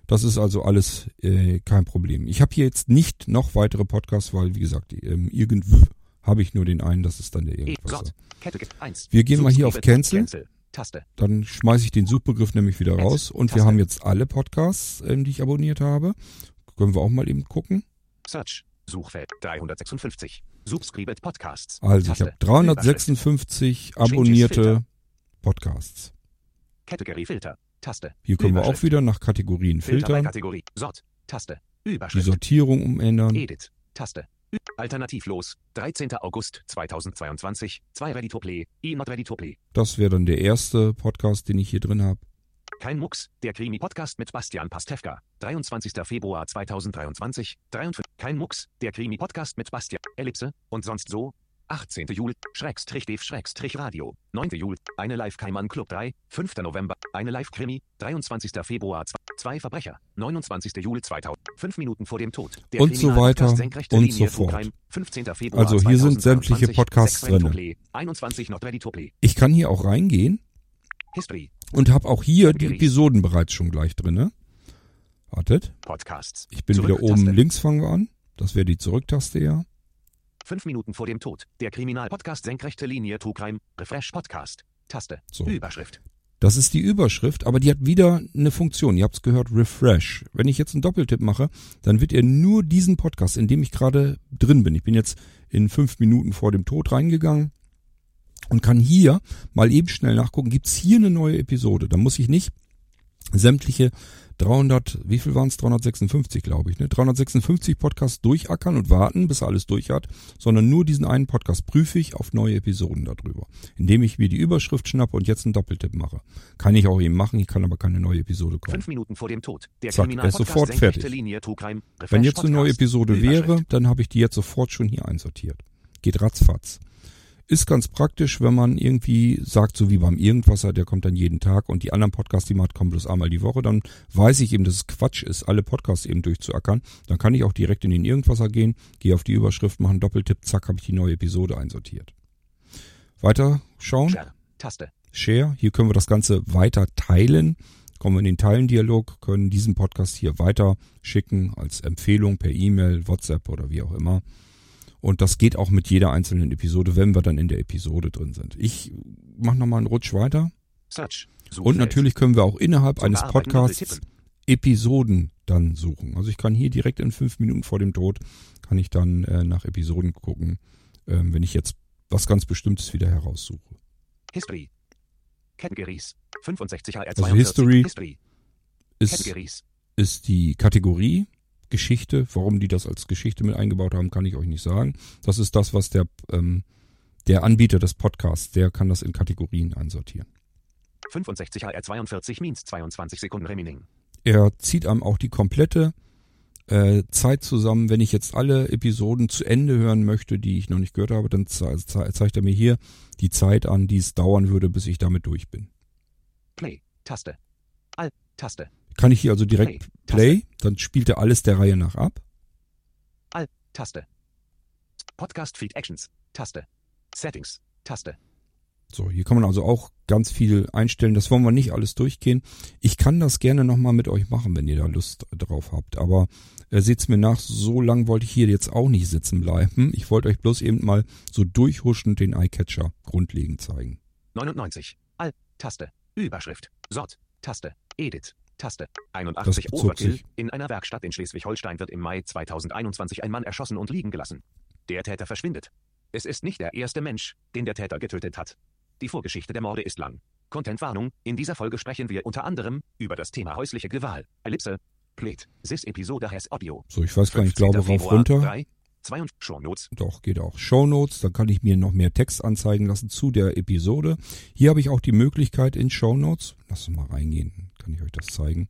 Das ist also alles äh, kein Problem. Ich habe hier jetzt nicht noch weitere Podcasts, weil wie gesagt, ähm, irgendwie habe ich nur den einen, das ist dann der E. irgendwas. Sort. Category 1. Wir gehen mal hier auf Cancel. Taste. Dann schmeiße ich den Suchbegriff nämlich wieder raus und wir haben jetzt alle Podcasts, ähm, die ich abonniert habe. Können wir auch mal eben gucken. Search. Suchfeld 356. Subscribed Podcasts. Also ich habe 356 abonnierte. Podcasts. Category Filter. Taste. Hier können wir auch wieder nach Kategorien filtern, Kategorie. Sort. Taste. die. Sortierung umändern. Edit. Taste. Alternativlos. 13. August 2022. 2 Ready to Play. E not Ready to Play. Das wäre dann der erste Podcast, den ich hier drin habe. Kein Mucks. Der Krimi-Podcast mit Bastian Pastewka. 23. Februar 2023. 53. Kein Mucks. Der Krimi-Podcast mit Bastian. Ellipse. Und sonst so. 18. Juli. Schrägstrich Dev Schrägstrich Radio. 9. Juli. Eine Live-Keimann Club 3. 5. November. Eine Live-Krimi. 23. Februar. 2. Zwei Verbrecher. 29. Juli 2000. 5 Minuten vor dem Tod. Der Und so weiter und Linie, so fort. Crime. 15. Februar Also hier sind sämtliche 2023, Podcasts 6 Ready to drinne. Play, 21 not ready to play. Ich kann hier auch reingehen History. Und habe auch hier die. Episoden bereits schon gleich drinne. Wartet, Podcasts. ich bin wieder oben links fangen wir an. Das wäre die Zurücktaste ja. Fünf Minuten vor dem Tod. Der Kriminalpodcast Senkrechte Linie True Crime. Refresh Podcast. Taste. So. Überschrift. Das ist die Überschrift, aber die hat wieder eine Funktion. Ihr habt es gehört, Refresh. Wenn ich jetzt einen Doppeltipp mache, dann wird ihr nur diesen Podcast, in dem ich gerade drin bin. Ich bin jetzt in fünf Minuten vor dem Tod reingegangen und kann hier mal eben schnell nachgucken, gibt's hier eine neue Episode. Da muss ich nicht sämtliche 300, wie viel waren es? 356, glaube ich, ne? 356 Podcasts durchackern und warten, bis er alles durch hat, sondern nur diesen einen Podcast prüfe ich auf neue Episoden darüber. Indem ich mir die Überschrift schnappe und jetzt einen Doppeltipp mache. Kann ich auch eben machen, ich kann aber keine neue Episode kommen. Fünf Minuten vor dem Tod. Der Zack, er ist sofort fertig. Linie, Refresh Wenn jetzt eine neue. Episode wäre, dann habe ich die jetzt sofort schon hier einsortiert. Geht ratzfatz. Ist ganz praktisch, wenn man irgendwie sagt, so wie beim Irgendwasser, der kommt dann jeden Tag und die anderen Podcasts, die man hat, kommen bloß einmal die Woche, dann weiß ich eben, dass es Quatsch ist, alle Podcasts eben durchzuackern. Dann kann ich auch direkt in den Irgendwasser gehen, gehe auf die Überschrift, mache einen Doppeltipp, zack, habe ich die neue Episode einsortiert. Weiter schauen. Share. Taste. Share. Hier können wir das Ganze weiter teilen. Kommen wir in den Teilendialog, können diesen Podcast hier weiter schicken als Empfehlung per E-Mail, WhatsApp oder wie auch immer. Und das geht auch mit jeder einzelnen Episode, wenn wir dann in der Episode drin sind. Ich mache nochmal einen Rutsch weiter. Search. Und natürlich können wir auch innerhalb eines Podcasts. Episoden dann suchen. Also ich kann hier direkt in fünf Minuten vor dem Tod, kann ich dann äh, nach Episoden gucken, ähm, wenn ich jetzt was ganz Bestimmtes wieder heraussuche. History. Categories. 65 HR Also History History. Ist ist die Kategorie Geschichte. Warum die das als Geschichte mit eingebaut haben, kann ich euch nicht sagen. Das ist das, was der, ähm, der Anbieter des Podcasts, der kann das in Kategorien einsortieren. 65 HR 42 Means 22 Sekunden Remaining. Er zieht einem auch die komplette äh, Zeit zusammen. Wenn ich jetzt alle Episoden zu Ende hören möchte, die ich noch nicht gehört habe, dann ze ze zeigt er mir hier die Zeit an, die es dauern würde, bis ich damit durch bin. Play. Taste. Alt. Taste. Kann ich hier also direkt Play. Play, dann spielt er alles der Reihe nach ab. Alt. Taste. Podcast Feed Actions. Taste. Settings. Taste. So, hier kann man also auch ganz viel einstellen. Das wollen wir nicht alles durchgehen. Ich kann das gerne nochmal mit euch machen, wenn ihr da Lust drauf habt. Aber äh, seht's mir nach, so lang wollte ich hier jetzt auch nicht sitzen bleiben. Ich wollte euch bloß eben mal so durchhuschend den Eyecatcher grundlegend zeigen. 99. Alt. Taste. Überschrift. Sort. Taste. Edit. Taste. Das 81 bezog Overkill. sich- In einer Werkstatt in Schleswig-Holstein wird im Mai 2021 ein Mann erschossen und liegen gelassen. Der Täter verschwindet. Es ist nicht der erste Mensch, den der Täter getötet hat. Die Vorgeschichte der Morde ist lang. Contentwarnung. In dieser Folge sprechen wir unter anderem über das Thema häusliche Gewalt. Ellipse. Played. This episode has audio. So, ich weiß gar nicht, ich glaube 15. rauf runter. 3, 2 und Shownotes. Doch, geht auch. Shownotes, dann kann ich mir noch mehr Text anzeigen lassen zu der Episode. Hier habe ich auch die Möglichkeit in Shownotes, lass uns mal reingehen, kann ich euch das zeigen.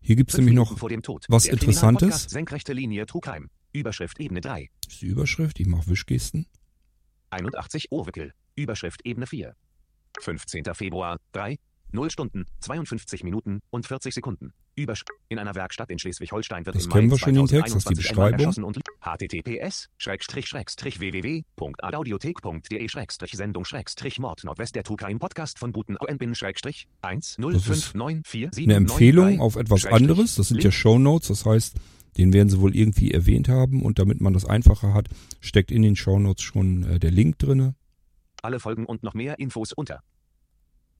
Hier gibt's Fünf nämlich noch vor dem Tod. was Der Interessantes. Senkrechte Linie Trugheim. Überschrift Ebene 3. Das ist die Überschrift, ich mache Wischgesten. 81 Overkill. Überschrift Ebene 4. 15. Februar, 3, 0 Stunden, 52 Minuten und 40 Sekunden. Übersch in einer Werkstatt in Schleswig-Holstein wird Das im kennen Mai wir schon den Text, das ist die 2021 ein Mann Beschreibung. erschossen und https www.audiothek.de Sendung Mord Nordwest der True Podcast von Buten bin 10594 Eine Empfehlung auf etwas anderes, das sind ja Shownotes, das heißt, den werden sie wohl irgendwie erwähnt haben und damit man das einfacher hat, steckt in den Shownotes schon äh, der Link drinne. Alle Folgen und noch mehr Infos unter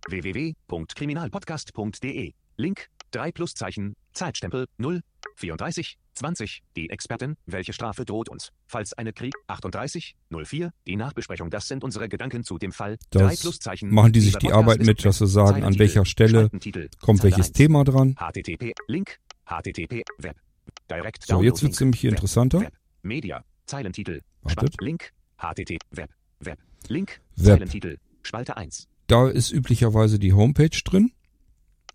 www.kriminalpodcast.de. Link 3 Pluszeichen, Zeitstempel 0, 34, 20. Die Expertin, welche Strafe droht uns? Falls eine Krieg 38, 04. Die Nachbesprechung, das sind unsere Gedanken zu dem Fall. Das 3 Pluszeichen. machen die sich die Arbeit mit, dass sie sagen, an welcher Stelle kommt Zeile welches 1. Thema dran. HTTP, Link, HTTP, Web. Direct So, jetzt wird's Link, nämlich hier Web, interessanter. Web, Media, Zeilentitel, Wartet. Spalt, Link, HTTP, Web, Web, Link, Web. Zeilentitel, Spalte 1. Da ist üblicherweise die Homepage drin.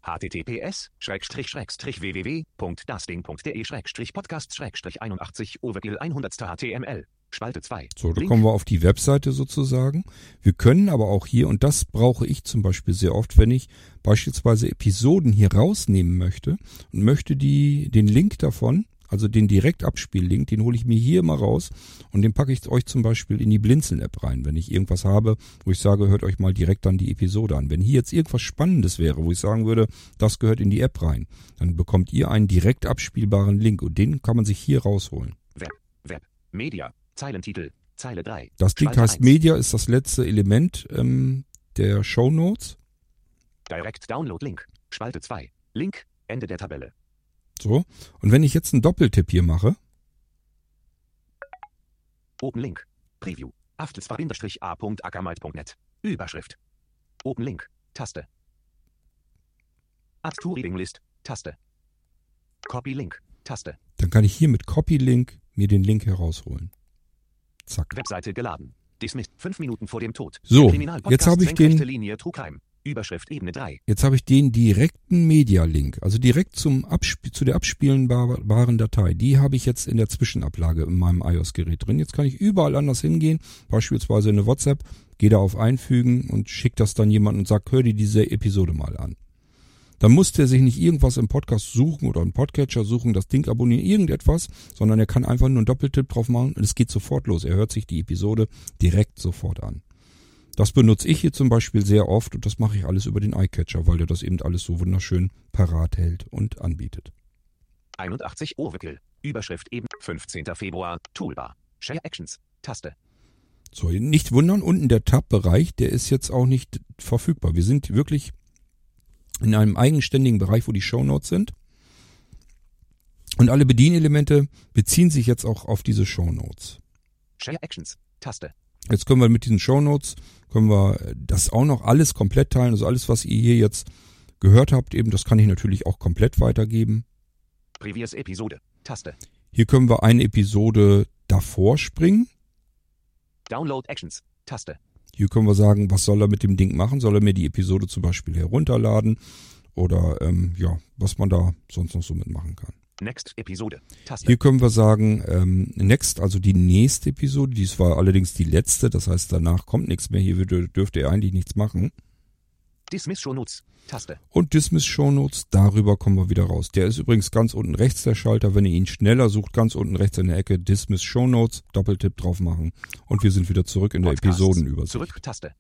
https www.dasding.de podcast 81 overkill 100 html Spalte 2 So, da Link. kommen wir auf die Webseite sozusagen. Wir können aber auch hier, und das brauche ich zum Beispiel sehr oft, wenn ich beispielsweise Episoden hier rausnehmen möchte und möchte die, den Link davon, also den Direktabspiel-Link, den hole ich mir hier mal raus und den packe ich euch zum Beispiel in die Blinzeln-App rein, wenn ich irgendwas habe, wo ich sage, hört euch mal direkt dann die Episode an. Wenn hier jetzt irgendwas Spannendes wäre, wo ich sagen würde, das gehört in die App rein, dann bekommt ihr einen direkt abspielbaren Link und den kann man sich hier rausholen. Web Web Media Zeilentitel Zeile 3 Das Ding heißt 1. Media, ist das letzte Element ähm, der Show Notes. Direct Download Link. Spalte 2. Link. Ende der Tabelle. So. Und wenn ich jetzt einen Doppeltipp hier mache, Open Link. Preview. aftelsbar-a.ackermalt.net. Überschrift. Open Link. Taste. Add to Reading List. Taste. Copy Link. Taste. dann kann ich hier mit Copy Link mir den Link herausholen. Zack. Webseite geladen. Dismissed. Fünf Minuten vor dem Tod. So, jetzt habe ich den- Linie. Überschrift Ebene 3. Jetzt habe ich den direkten Media-Link, also direkt zum Absp zu der abspielenbaren Datei. Die habe ich jetzt in der Zwischenablage in meinem iOS-Gerät drin. Jetzt kann ich überall anders hingehen, beispielsweise in eine WhatsApp, gehe da auf Einfügen und schicke das dann jemandem und sage, hör dir diese Episode mal an. Dann muss der sich nicht irgendwas im Podcast suchen oder im Podcatcher suchen, das Ding abonnieren, irgendetwas, sondern er kann einfach nur einen Doppeltipp drauf machen und es geht sofort los. Er hört sich die Episode direkt sofort an. Das benutze ich hier zum Beispiel sehr oft und das mache ich alles über den iCatcher, weil der das eben alles so wunderschön parat hält und anbietet. 81 Overkill. Überschrift Ebene 15. Februar. Toolbar. Share Actions. Taste. So, nicht wundern, unten der Tab-Bereich, der ist jetzt auch nicht verfügbar. Wir sind wirklich in einem eigenständigen Bereich, wo die Shownotes sind. Und alle Bedienelemente beziehen sich jetzt auch auf diese Shownotes. Share Actions. Taste. Jetzt können wir mit diesen Shownotes, können wir das auch noch alles komplett teilen. Also alles, was ihr hier jetzt gehört habt, eben, das kann ich natürlich auch komplett weitergeben. Previous Episode. Taste. Hier können wir eine Episode davor springen. Download Actions. Taste. Hier können wir sagen, was soll er mit dem Ding machen? Soll er mir die Episode zum Beispiel herunterladen? Oder ähm, ja, was man da sonst noch so mitmachen kann. Next Episode. Taste. Hier können wir sagen, ähm, next, also die nächste Episode, dies war allerdings die letzte, das heißt, danach kommt nichts mehr. Hier dür- dürfte er eigentlich nichts machen. Dismiss Show Notes. Taste. Und Dismiss Show Notes, darüber kommen wir wieder raus. Der ist übrigens ganz unten rechts der Schalter. Wenn ihr ihn schneller sucht, ganz unten rechts in der Ecke Dismiss Show Notes, Doppeltipp drauf machen. Und wir sind wieder zurück in der Podcasts. Episodenübersicht. Zurück. Taste.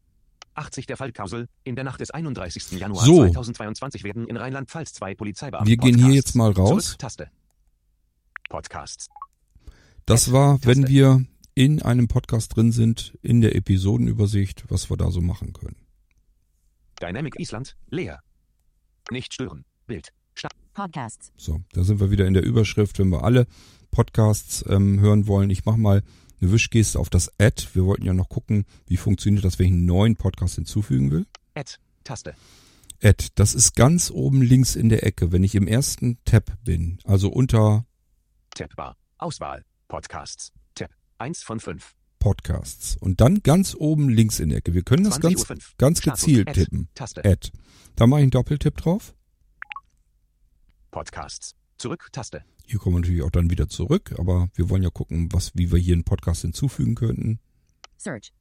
80 der Fallkausel. In der Nacht des 31. Januar So. 2022 werden in Rheinland-Pfalz zwei Polizeibeamte. Wir gehen hier Podcasts. jetzt mal raus. Zurück. Taste. Podcasts. Das war, wenn Taste. wir in einem Podcast drin sind, in der Episodenübersicht, was wir da so machen können. Dynamic Island. Leer. Nicht stören. Bild. Start. Podcasts. So, da sind wir wieder in der Überschrift, wenn wir alle Podcasts ähm, hören wollen. Ich mache mal eine Wischgeste auf das Add. Wir wollten ja noch gucken, wie funktioniert das, wenn ich einen neuen Podcast hinzufügen will. Add. Taste. Add, das ist ganz oben links in der Ecke, wenn ich im ersten Tab bin, also unter Tabbar. Auswahl. Podcasts. Tab. 1 von 5. Podcasts. Und dann ganz oben links in der Ecke. Wir können das 20 ganz, ganz gezielt Add. tippen. Taste. Add. Da mache ich einen Doppeltipp drauf. Podcasts. Zurück. Taste. Hier kommen wir natürlich auch dann wieder zurück, aber wir wollen ja gucken, was, wie wir hier einen Podcast hinzufügen könnten. Search.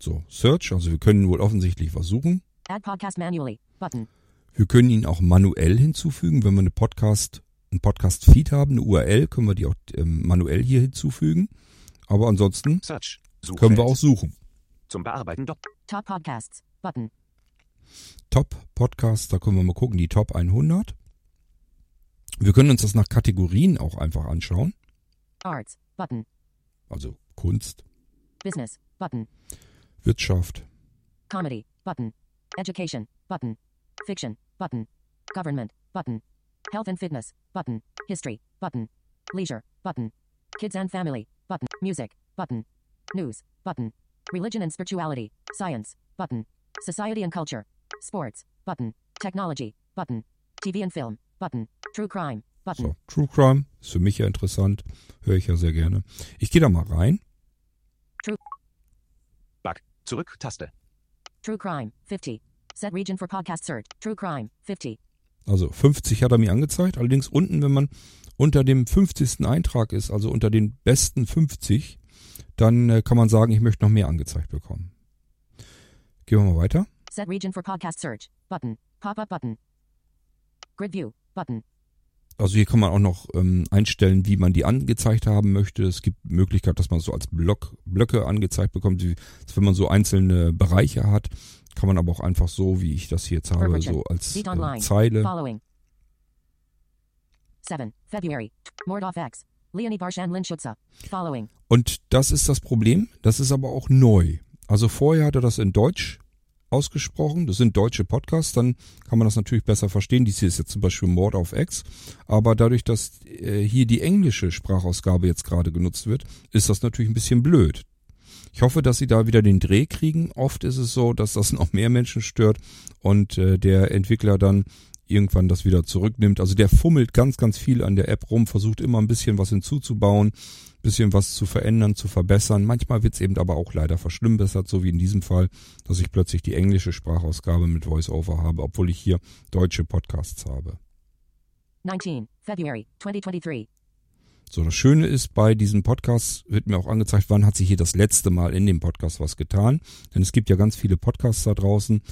So, Search, also wir können wohl offensichtlich was suchen. Add podcast manually. Button. Wir können ihn auch manuell hinzufügen, wenn wir eine Podcast, einen Podcast-Feed haben, eine URL, können wir die auch ähm, manuell hier hinzufügen. Aber ansonsten Search. Suchfeld. können wir auch suchen. Zum Bearbeiten. Top podcasts. Button. Top Podcasts, da können wir mal gucken, die Top 100. Wir können uns das nach Kategorien auch einfach anschauen. Arts. Button. Also Kunst, Business. Button. Wirtschaft, Comedy. Button. Education. Button. Fiction. Button. Government. Button. Health and fitness. Button. History. Button. Leisure. Button. Kids and family. Button. Music. Button. News. Button. Religion and spirituality. Science. Button. Society and culture. Sports. Button. Technology. Button. TV and film. Button. True crime. Button. so True Crime, ist für mich ja interessant, höre ich ja sehr gerne. Ich gehe da mal rein. Back. Zurück. Taste. True crime. 50. Set region for podcast search. True crime. 50. Also 50 hat er mir angezeigt. Allerdings unten, wenn man unter dem 50. Eintrag ist, also unter den besten 50, dann äh, kann man sagen, ich möchte noch mehr angezeigt bekommen. Gehen wir mal weiter. Set region for podcast search. Button. Pop up button. Grid view. Button. Also hier kann man auch noch ähm, einstellen, wie man die angezeigt haben möchte. Es gibt Möglichkeit, dass man so als Block, Blöcke angezeigt bekommt, wie, wenn man so einzelne Bereiche hat. Kann man aber auch einfach so, wie ich das hier jetzt habe, so als äh. Zeile. Following. 7. February. Mordorf X. Leonie Barshan Linschutzer. Following. Und das ist das Problem. Das ist aber auch neu. Also vorher hat er das in Deutsch ausgesprochen. Das sind deutsche Podcasts, dann kann man das natürlich besser verstehen. Dies hier ist jetzt zum Beispiel Mord auf X. Aber dadurch, dass äh, hier die englische Sprachausgabe jetzt gerade genutzt wird, ist das natürlich ein bisschen blöd. Ich hoffe, dass sie da wieder den Dreh kriegen. Oft ist es so, dass das noch mehr Menschen stört und äh, der Entwickler dann irgendwann das wieder zurücknimmt. Also der fummelt ganz, ganz viel an der App rum, versucht immer ein bisschen was hinzuzubauen, bisschen was zu verändern, zu verbessern. Manchmal wird's eben aber auch leider verschlimmbessert, so wie in diesem Fall, dass ich plötzlich die englische Sprachausgabe mit VoiceOver habe, obwohl ich hier deutsche Podcasts habe. 19. February 2023. So, das Schöne ist, bei diesem Podcast wird mir auch angezeigt, wann hat sich hier das letzte Mal in dem Podcast was getan. Denn es gibt ja ganz viele Podcasts da draußen.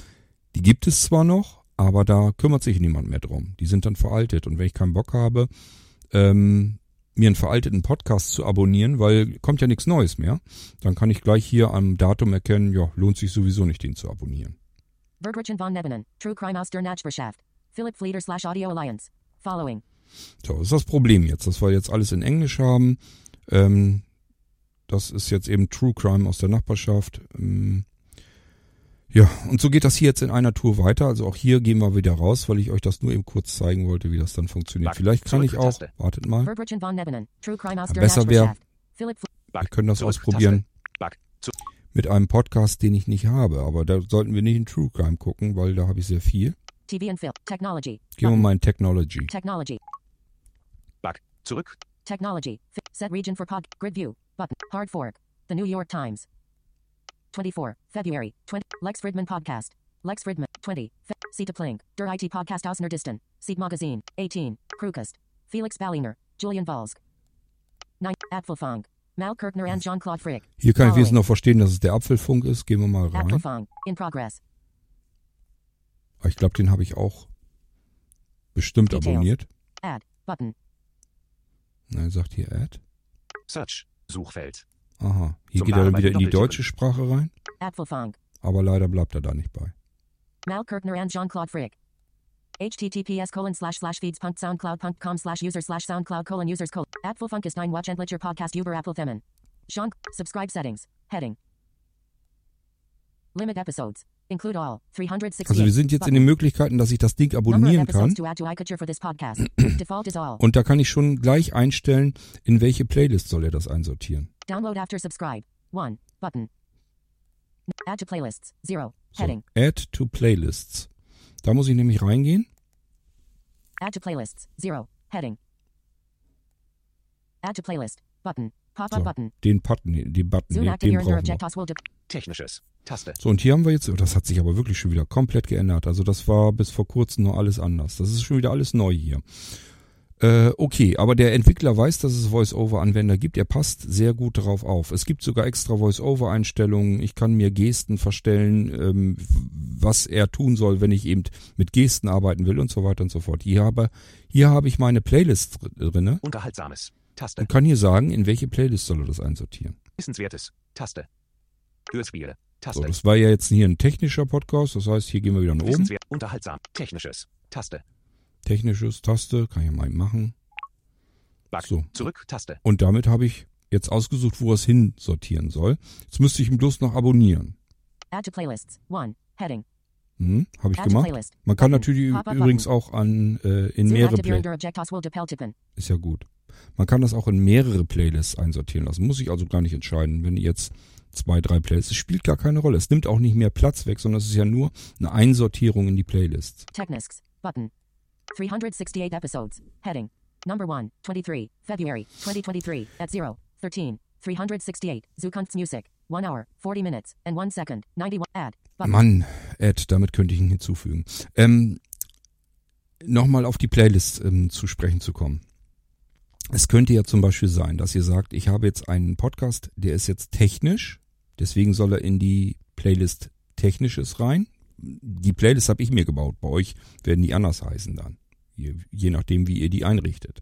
Die gibt es zwar noch, aber da kümmert sich niemand mehr drum. Die sind dann veraltet. Und wenn ich keinen Bock habe, ähm, mir einen veralteten Podcast zu abonnieren, weil kommt ja nichts Neues mehr, dann kann ich gleich hier am Datum erkennen, ja, lohnt sich sowieso nicht, den zu abonnieren. Bergrichen von Nebenen. True Crime aus der Nachbarschaft. Philip Fleeter slash Audio Alliance. Following. So, das ist das Problem jetzt, dass wir jetzt alles in Englisch haben. Ähm, das ist jetzt eben True Crime aus der Nachbarschaft. Ähm, ja, und so geht das hier jetzt in einer Tour weiter. Also auch hier gehen wir wieder raus, weil ich euch das nur eben kurz zeigen wollte, wie das dann funktioniert. Back. Vielleicht kann ich auch, wartet mal, Bergrichen von Nebenen. True Crime aus Ja, der besser wär- Nachbarschaft. Philip Fle wir können das ausprobieren mit einem Podcast, den ich nicht habe. Aber da sollten wir nicht in True Crime gucken, weil da habe ich sehr viel. TV and Film. Technology. Gehen wir mal in Technology. Technology. Back. Zurück. Technology. Set region for pod. Grid view. Button. Hard fork. The New York Times. 24. February. 20. Lex Fridman podcast. Lex Fridman. 20. Fe- Sita Plink. Der IT podcast aus Nerdisten. Seed Magazine. 18. Krukast. Felix Ballinger. Julian Valsk. 9. Apfelfunk. Mal Kirkner and Jean-Claude Frick. Hier kann ich wenigstens noch verstehen, dass es der Apfelfunk ist. Gehen wir mal rein. Apfelfunk. In progress. Aber ich glaube, den habe ich auch bestimmt Details. abonniert. Add. Button. Er sagt hier Add. Search. Suchfeld. Aha. Hier Zum geht er dann wieder in die deutsche Sprache rein. Apfelfunk. Aber leider bleibt er da nicht bei. Mal Kirkner and Jean-Claude Frick. https colon slash slash feeds punt soundcloud.com slash users slash soundcloud colon users colon Apfelfunk ist ein Watch and Litcher Podcast über Apfelfemen. Jean Subscribe settings. Heading. Limit episodes. Include all. 368. Also wir sind jetzt in den Möglichkeiten, dass ich das Ding abonnieren kann. Und da kann ich schon gleich einstellen, in welche Playlist soll er das einsortieren. Download after subscribe. 1. Button. Add to playlists. 0. So, Heading. Add to Playlists. Da muss ich nämlich reingehen. Add to playlists. 0. Heading. Add to playlist. Button. Pop-up So, button. den Button, den Button, Soon den, den brauchen wir. Technisches. Taste. So, und hier haben wir jetzt, oh, das hat sich aber wirklich schon wieder komplett geändert. Also das war bis vor kurzem nur alles anders. Das ist schon wieder alles neu hier. Äh, okay, aber der Entwickler weiß, dass es Voice-Over-Anwender gibt. Er passt sehr gut darauf auf. Es gibt sogar extra Voice-Over-Einstellungen. Ich kann mir Gesten verstellen, ähm, was er tun soll, wenn ich eben mit Gesten arbeiten will und so weiter und so fort. Hier habe, hier habe ich meine Playlist dr- drinne Unterhaltsames. Taste. und kann hier sagen, in welche Playlist soll er das einsortieren. Wissenswertes. Taste. Hörspiele. So, Taste. das war ja jetzt hier ein technischer Podcast. Das heißt, hier gehen wir wieder nach oben. Wissenswert. Unterhaltsam. Technisches. Taste. Technisches Taste, kann ich ja mal machen. Back. So. Zurück. Taste. Und damit habe ich jetzt ausgesucht, wo es hin sortieren soll. Jetzt müsste ich ihn bloß noch abonnieren. Add to playlists. 1. Heading. Hm, habe ich Add gemacht. playlist. Man kann Button. natürlich Pop-up übrigens button. auch an äh, in mehrere active your Play under object will depel tippen. ist ja gut. Man kann das auch in mehrere Playlists einsortieren lassen. Muss ich also gar nicht entscheiden, wenn ihr jetzt zwei, drei Playlists. Es spielt gar keine Rolle. Es nimmt auch nicht mehr Platz weg, sondern es ist ja nur eine Einsortierung in die Playlists. Technisks. Button. 368 episodes. Heading. Number 1. 23. February. 2023. At 0. 13. 368. Zukunfts Music. 1 hour. 40 minutes. And 1 second. 91. Add. Button. Mann, Ed, damit könnte ich ihn hinzufügen. Ähm, Nochmal auf die Playlist ähm, zu sprechen zu kommen. Es könnte ja zum Beispiel sein, dass ihr sagt, ich habe jetzt einen Podcast, der ist jetzt technisch, deswegen soll er in die Playlist Technisches rein. Die Playlist habe ich mir gebaut. Bei euch werden die anders heißen dann. Je, je nachdem, wie ihr die einrichtet.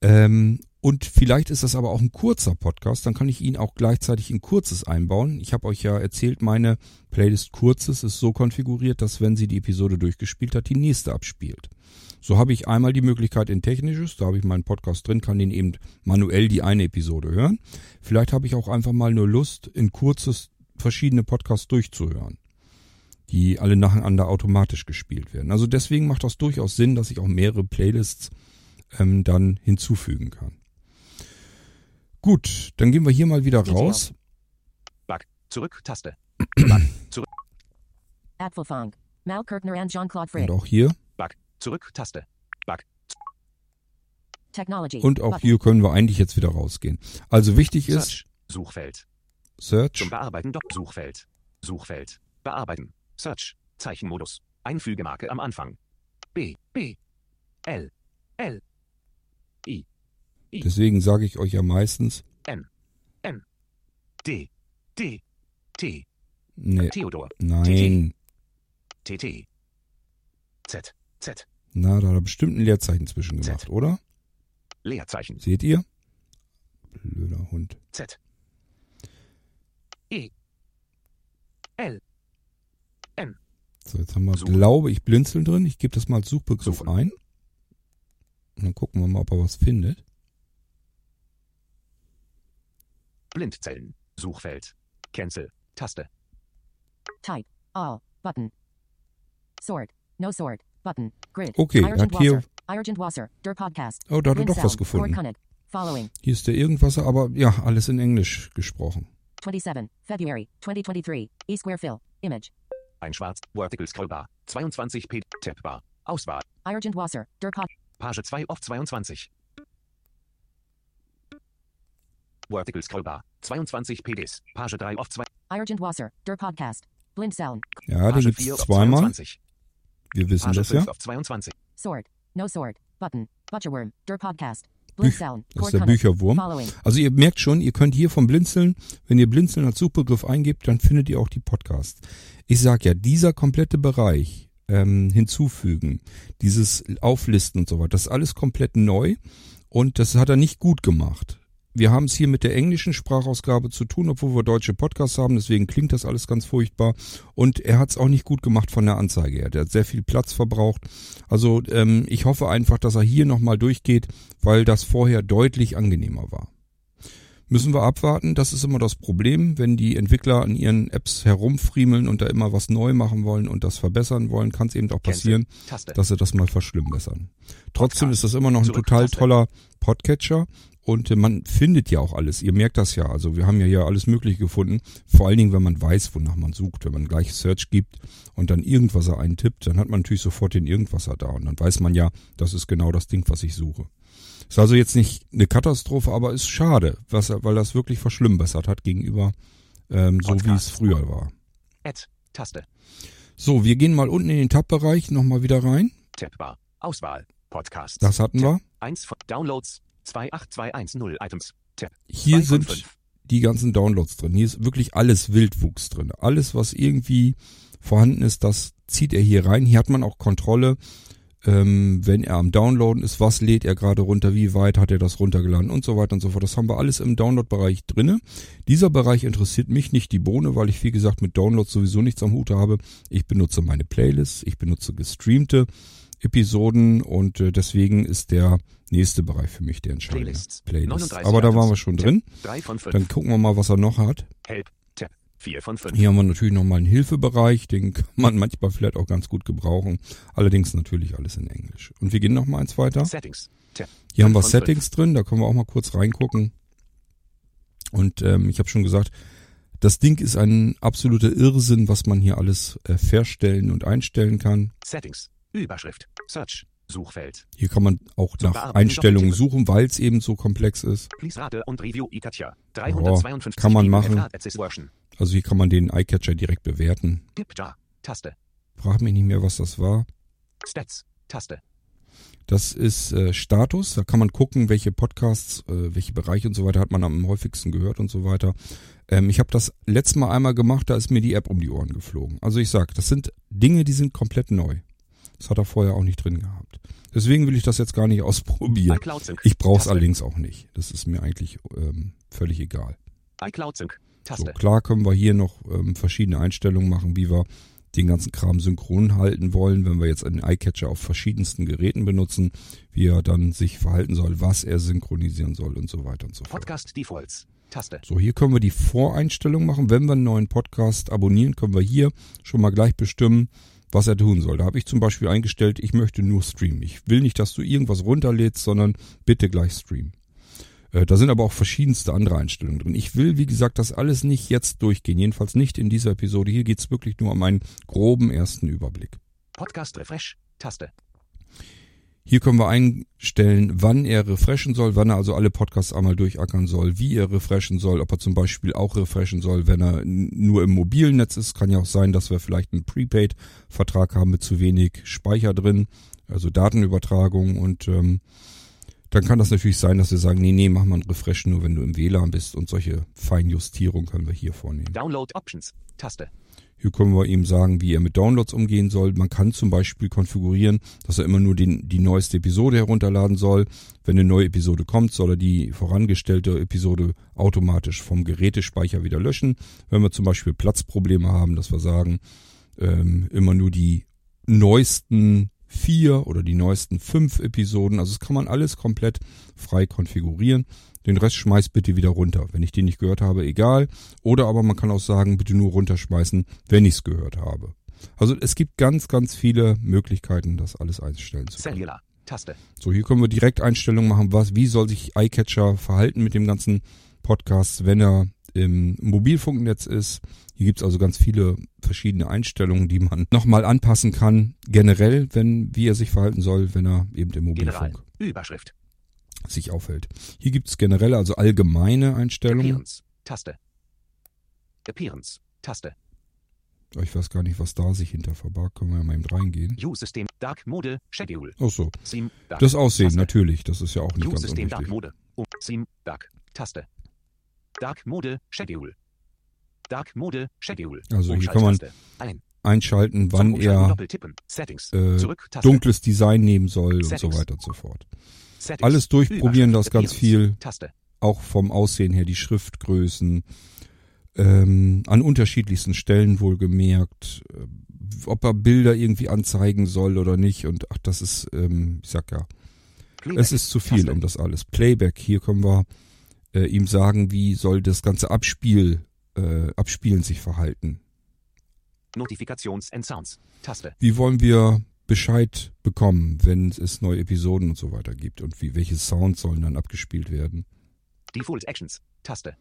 Ähm, und vielleicht ist das aber auch ein kurzer Podcast, dann kann ich ihn auch gleichzeitig in kurzes einbauen. Ich habe euch ja erzählt, meine Playlist kurzes ist so konfiguriert, dass wenn sie die Episode durchgespielt hat, die nächste abspielt. So habe ich einmal die Möglichkeit in technisches, da habe ich meinen Podcast drin, kann den eben manuell die eine Episode hören. Vielleicht habe ich auch einfach mal nur Lust, in kurzes verschiedene Podcasts durchzuhören. Die alle nacheinander automatisch gespielt werden. Also deswegen macht das durchaus Sinn, dass ich auch mehrere Playlists ähm, dann hinzufügen kann. Gut, dann gehen wir hier mal wieder raus. Back. Zurück. Taste. Back. Zurück. Mal Kirkner and Jean-Claude Frick. Und auch hier. Back. Zurück. Taste. Back. Technology. Und auch Button. hier können wir eigentlich jetzt wieder rausgehen. Also wichtig ist Search. Suchfeld. Search. Zum Bearbeiten. Suchfeld. Suchfeld. Bearbeiten. Search. Zeichenmodus. Einfügemarke am Anfang. B. B. L. L. I. Deswegen sage ich euch ja meistens, N. N. D. D. T. nee, Theodor. nein. T. T. Z. Z. Na, da hat er bestimmt ein Leerzeichen zwischen gemacht, Z. oder? Leerzeichen. Seht ihr? Blöder Hund. Z. E. L. N. So, jetzt haben wir, Suchen. glaube ich, Blinzeln drin. Ich gebe das mal als Suchbegriff Suchen. ein. Und dann gucken wir mal, ob er was findet. Blindzellen. Suchfeld. Cancel. Taste. Type. All. Button. Sort. No sort. Button. Grid. Okay, er hat hier- Wasser. Irgent Wasser. Der Podcast. Oh, da hat er doch was gefunden. Hier ist der Irgendwasser, aber ja, alles in Englisch gesprochen. 27. February. 2023. E Square Fill. Image. Ein Schwarz. Vertical Scrollbar. 22 P. Tabbar. Auswahl. Irgent Wasser. Der Pod. Page 2 auf 22. Vertical Scrollbar. 22 PDs. Page 3 auf 2. Irgent Wasser. Der Podcast. Blind Sound. Ja, den Page gibt's 4 auf zweimal. 22. Wir wissen Page das 5 ja. auf 22. Sort. No sort. Button. Butcherworm. Der Podcast. Büch-. Das ist der. Bücherwurm. Also ihr merkt schon, ihr könnt hier vom Blinzeln, wenn ihr Blinzeln als Suchbegriff eingebt, dann findet ihr auch die Podcasts. Ich sag ja, dieser komplette Bereich ähm, hinzufügen, dieses Auflisten und so weiter, das ist alles komplett neu und das hat er nicht gut gemacht. Wir haben es hier mit der englischen Sprachausgabe zu tun, obwohl wir deutsche Podcasts haben, deswegen klingt das alles ganz furchtbar. Und er hat es auch nicht gut gemacht von der Anzeige her. Der hat sehr viel Platz verbraucht. Also ähm, ich hoffe einfach, dass er hier nochmal durchgeht, weil das vorher deutlich angenehmer war. Müssen wir abwarten, das ist immer das Problem, wenn die Entwickler an ihren Apps herumfriemeln und da immer was neu machen wollen und das verbessern wollen, kann es eben auch passieren, dass sie das mal verschlimmbessern. Trotzdem ist das immer noch ein total toller Podcatcher und äh, man findet ja auch alles. Ihr merkt das ja. Also wir haben ja hier alles Mögliche gefunden. Vor allen Dingen, wenn man weiß, wonach man sucht. Wenn man gleich Search gibt und dann Irgendwasser eintippt, dann hat man natürlich sofort den Irgendwasser da und dann weiß man ja, das ist genau das Ding, was ich suche. Ist also jetzt nicht eine Katastrophe, aber ist schade, was, weil das wirklich verschlimmbessert hat gegenüber ähm, so wie es früher war. Add. Taste. So, wir gehen mal unten in den Tab-Bereich nochmal wieder rein. Tabbar. Auswahl. Podcast. Das hatten wir. 1 von Downloads. 28210 Items. Tab. Hier sind fünf. die ganzen Downloads drin. Hier ist wirklich alles Wildwuchs drin. Alles, was irgendwie vorhanden ist, das zieht er hier rein. Hier hat man auch Kontrolle, ähm, wenn er am Downloaden ist, was lädt er gerade runter, wie weit hat er das runtergeladen und so weiter und so fort. Das haben wir alles im Download-Bereich drinne. Dieser Bereich interessiert mich nicht die Bohne, weil ich wie gesagt mit Downloads sowieso nichts am Hut habe. Ich benutze meine Playlists, ich benutze gestreamte Episoden und äh, deswegen ist der nächste Bereich für mich der entscheidende. Playlists. Playlists. 39 Aber da waren wir schon drin. 3 von 5. Dann gucken wir mal, was er noch hat. Help. Tab. 4 von 5. Hier haben wir natürlich nochmal einen Hilfebereich, den kann man manchmal vielleicht auch ganz gut gebrauchen. Allerdings natürlich alles in Englisch. Und wir gehen nochmal eins weiter. Settings. Tab. Hier haben wir Settings drin, da können wir auch mal kurz reingucken. Und ähm, ich habe schon gesagt, das Ding ist ein absoluter Irrsinn, was man hier alles äh, verstellen und einstellen kann. Settings. Überschrift. Search. Suchfeld. Hier kann man auch nach Einstellungen suchen, weil es eben so komplex ist. Please rate und review iKatja. 352 kann man machen. Also hier kann man den Eyecatcher direkt bewerten. Tipjar. Taste. Frag mich nicht mehr, was das war. Stats. Taste. Das ist äh, Status. Da kann man gucken, welche Podcasts, äh, welche Bereiche und so weiter hat man am häufigsten gehört und so weiter. Ähm, ich habe das letztes Mal einmal gemacht, da ist mir die App um die Ohren geflogen. Also ich sag, das sind Dinge, die sind komplett neu. Das hat er vorher auch nicht drin gehabt. Deswegen will ich das jetzt gar nicht ausprobieren. Ich brauche es allerdings auch nicht. Das ist mir eigentlich ähm, völlig egal. iCloud Sync. So, Taste. klar können wir hier noch ähm, verschiedene Einstellungen machen, wie wir den ganzen Kram synchron halten wollen, wenn wir jetzt einen Eyecatcher auf verschiedensten Geräten benutzen, wie er dann sich verhalten soll, was er synchronisieren soll und so weiter und so fort. Podcast Defaults. Taste. So, hier können wir die Voreinstellung machen. Wenn wir einen neuen Podcast abonnieren, können wir hier schon mal gleich bestimmen, was er tun soll. Da habe ich zum Beispiel eingestellt, ich möchte nur streamen. Ich will nicht, dass du irgendwas runterlädst, sondern bitte gleich streamen. Äh, da sind aber auch verschiedenste andere Einstellungen drin. Ich will, wie gesagt, das alles nicht jetzt durchgehen. Jedenfalls nicht in dieser Episode. Hier geht's wirklich nur um einen groben ersten Überblick. Podcast Refresh. Taste. Hier können wir einstellen, wann er refreshen soll, wann er also alle Podcasts einmal durchackern soll, wie er refreshen soll, ob er zum Beispiel auch refreshen soll, wenn er nur im mobilen Netz ist. Kann ja auch sein, dass wir vielleicht einen Prepaid-Vertrag haben mit zu wenig Speicher drin, also Datenübertragung und ähm, dann kann das natürlich sein, dass wir sagen, nee, nee, mach mal einen Refresh nur, wenn du im WLAN bist und solche Feinjustierungen können wir hier vornehmen. Download Options. Taste. Hier können wir ihm sagen, wie er mit Downloads umgehen soll. Man kann zum Beispiel konfigurieren, dass er immer nur den, die neueste Episode herunterladen soll. Wenn eine neue Episode kommt, soll er die vorangestellte Episode automatisch vom Gerätespeicher wieder löschen. Wenn wir zum Beispiel Platzprobleme haben, dass wir sagen, ähm, immer nur die neuesten vier oder die neuesten fünf Episoden. Also das kann man alles komplett frei konfigurieren. Den Rest schmeißt bitte wieder runter. Wenn ich den nicht gehört habe, egal. Oder aber man kann auch sagen, bitte nur runterschmeißen, wenn ich es gehört habe. Also es gibt ganz, ganz viele Möglichkeiten, das alles einstellen zu können. Cellular. Taste. So, hier können wir direkt Einstellungen machen, was, wie soll sich iCatcher verhalten mit dem ganzen Podcast, wenn er im Mobilfunknetz ist. Hier gibt's also ganz viele verschiedene Einstellungen, die man nochmal anpassen kann. Generell, wenn, wie er sich verhalten soll, wenn er eben im General. Mobilfunk Überschrift. sich aufhält. Hier gibt's generell also allgemeine Einstellungen. Appearance. Taste. Appearance. Taste. Ich weiß gar nicht, was da sich hinter verbarg. Können wir ja mal eben reingehen. Use-System. Dark Mode. Schedule. Ach so. Das Aussehen, Taste. natürlich. Das ist ja auch nicht ganz Use-System. Dark. Mode. Um. Theme. Dark. Taste. Dark Mode. Schedule. Dark Mode. Schedule. Also hier kann man. Ein. einschalten, wann er. Settings. äh, dunkles Design nehmen soll und so Settings. weiter und so fort. Settings. Alles durchprobieren, das ganz viel. Taste. Auch vom Aussehen her, die Schriftgrößen, ähm, an unterschiedlichsten Stellen wohlgemerkt, äh, ob er Bilder irgendwie anzeigen soll oder nicht. Und ach, das ist, ähm, ich sag ja, Playback. es ist zu viel Taste. um das alles. Playback, hier können wir äh, ihm sagen, wie soll das ganze Abspiel, äh, Abspielen sich verhalten. Notifikations and Sounds. Taste. Wie wollen wir Bescheid bekommen, wenn es neue Episoden und so weiter gibt und wie welche Sounds sollen dann abgespielt werden? Default Actions. Taste.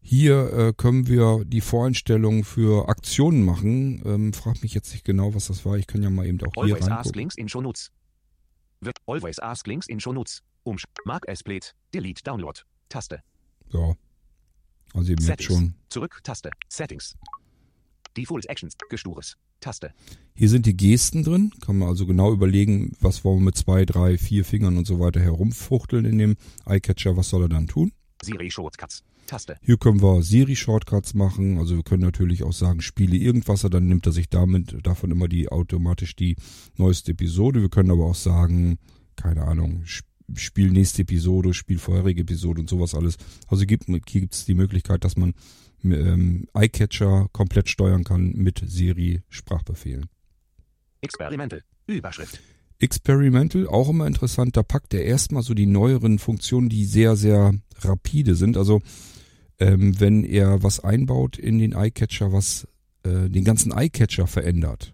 Hier äh, können wir die Voreinstellungen für Aktionen machen. Ähm, frag mich jetzt nicht genau, was das war. Ich kann ja mal eben auch hier Always ask reingucken. links in Show Notes. Always ask links in Show Notes. Umsch. Mark as Plate. Delete Download. Taste. Ja. Also ihr merkt schon, Zurück. Taste. Settings. Default Actions. Gestures. Taste. hier sind die Gesten drin. Kann man also genau überlegen, was wollen wir mit zwei, drei, vier Fingern und so weiter herumfuchteln in dem Eyecatcher. Was soll er dann tun? Siri Shortcuts. Taste. Hier können wir Siri-Shortcuts machen. Also wir können natürlich auch sagen, spiele irgendwas, dann nimmt er sich damit davon immer die automatisch die neueste Episode. Wir können aber auch sagen, keine Ahnung, sp- spiel nächste Episode, spiel vorherige Episode und sowas alles. Also gibt es die Möglichkeit, dass man ähm, Eyecatcher komplett steuern kann mit Siri-Sprachbefehlen. Experimental. Überschrift. Experimental, auch immer interessant, da packt er erstmal so die neueren Funktionen, die sehr, sehr rapide sind. Also ähm, wenn er was einbaut in den Eyecatcher, was äh, den ganzen Eyecatcher verändert.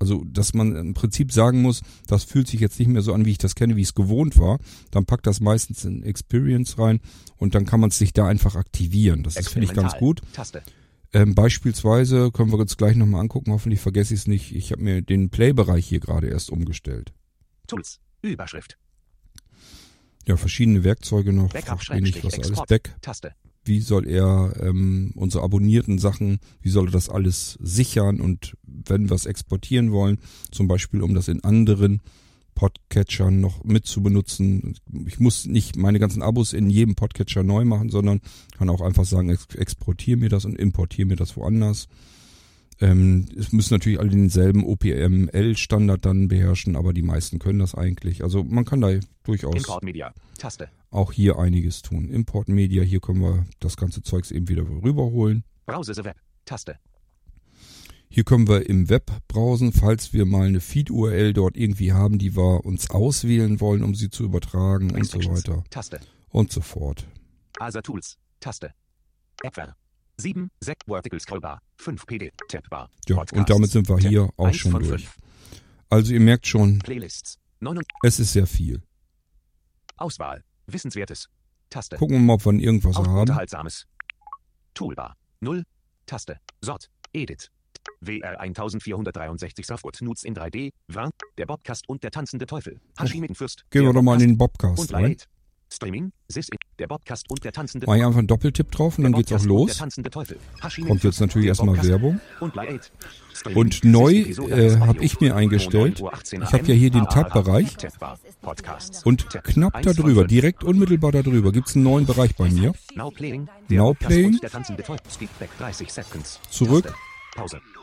Also, dass man im Prinzip sagen muss, das fühlt sich jetzt nicht mehr so an, wie ich das kenne, wie es gewohnt war. Dann packt das meistens in Experience rein und dann kann man es sich da einfach aktivieren. Das ist, finde ich, ganz gut. Taste. Ähm, beispielsweise können wir uns gleich nochmal angucken, hoffentlich vergesse ich es nicht. Ich habe mir den Play-Bereich hier gerade erst umgestellt. Tools. Überschrift. Ja, verschiedene Werkzeuge noch, Backup was alles. Back. Taste. Wie soll er ähm, unsere abonnierten Sachen, wie soll er das alles sichern und wenn wir es exportieren wollen, zum Beispiel um das in anderen Podcatchern noch mit zu benutzen. Ich muss nicht meine ganzen Abos in jedem Podcatcher neu machen, sondern kann auch einfach sagen, ex exportiere mir das und importiere mir das woanders. Ähm, es müssen natürlich alle denselben OPML-Standard dann beherrschen, aber die meisten können das eigentlich. Also man kann da durchaus Import Media. Taste. auch hier einiges tun. Import Media, hier können wir das ganze Zeugs eben wieder rüberholen. Browse the Web. Taste. Hier können wir im Web browsen, falls wir mal eine Feed-URL dort irgendwie haben, die wir uns auswählen wollen, um sie zu übertragen und so weiter Taste. und so fort. Other Tools. Taste. Appware. 7, 6, Vertical Scrollbar, 5 PD, Tabbar. Ja, Podcasts, und damit sind wir Tab, hier auch 1 schon durch. 5. Also ihr merkt schon, Playlists. 9 und es ist sehr viel. Auswahl. Wissenswertes. Taste. Gucken wir mal, ob wir irgendwas Auch haben. Unterhaltsames. Toolbar. 0. Taste. Sort. Edit. WR 1463 Softwood Nudes in 3D. Warn. Der Bobcast und der tanzende Teufel. Hashimitenfürst. Gehen wir doch mal in den Bobcast rein. Streaming. Sis. Der Bobcast und der tanzende Mach ich einfach einen Doppeltipp drauf und dann geht's auch Podcast los. Kommt jetzt natürlich erstmal Werbung. Und neu äh, 1 habe ich mir eingestellt, 9 Uhr 18 ich habe ja hier den. Tab-Bereich und knapp 1 von darüber, 5. direkt unmittelbar darüber, gibt's einen neuen Bereich bei mir. Now playing. Now Podcast playing. und Der tanzende Teufel. Skip back 30 seconds. Zurück.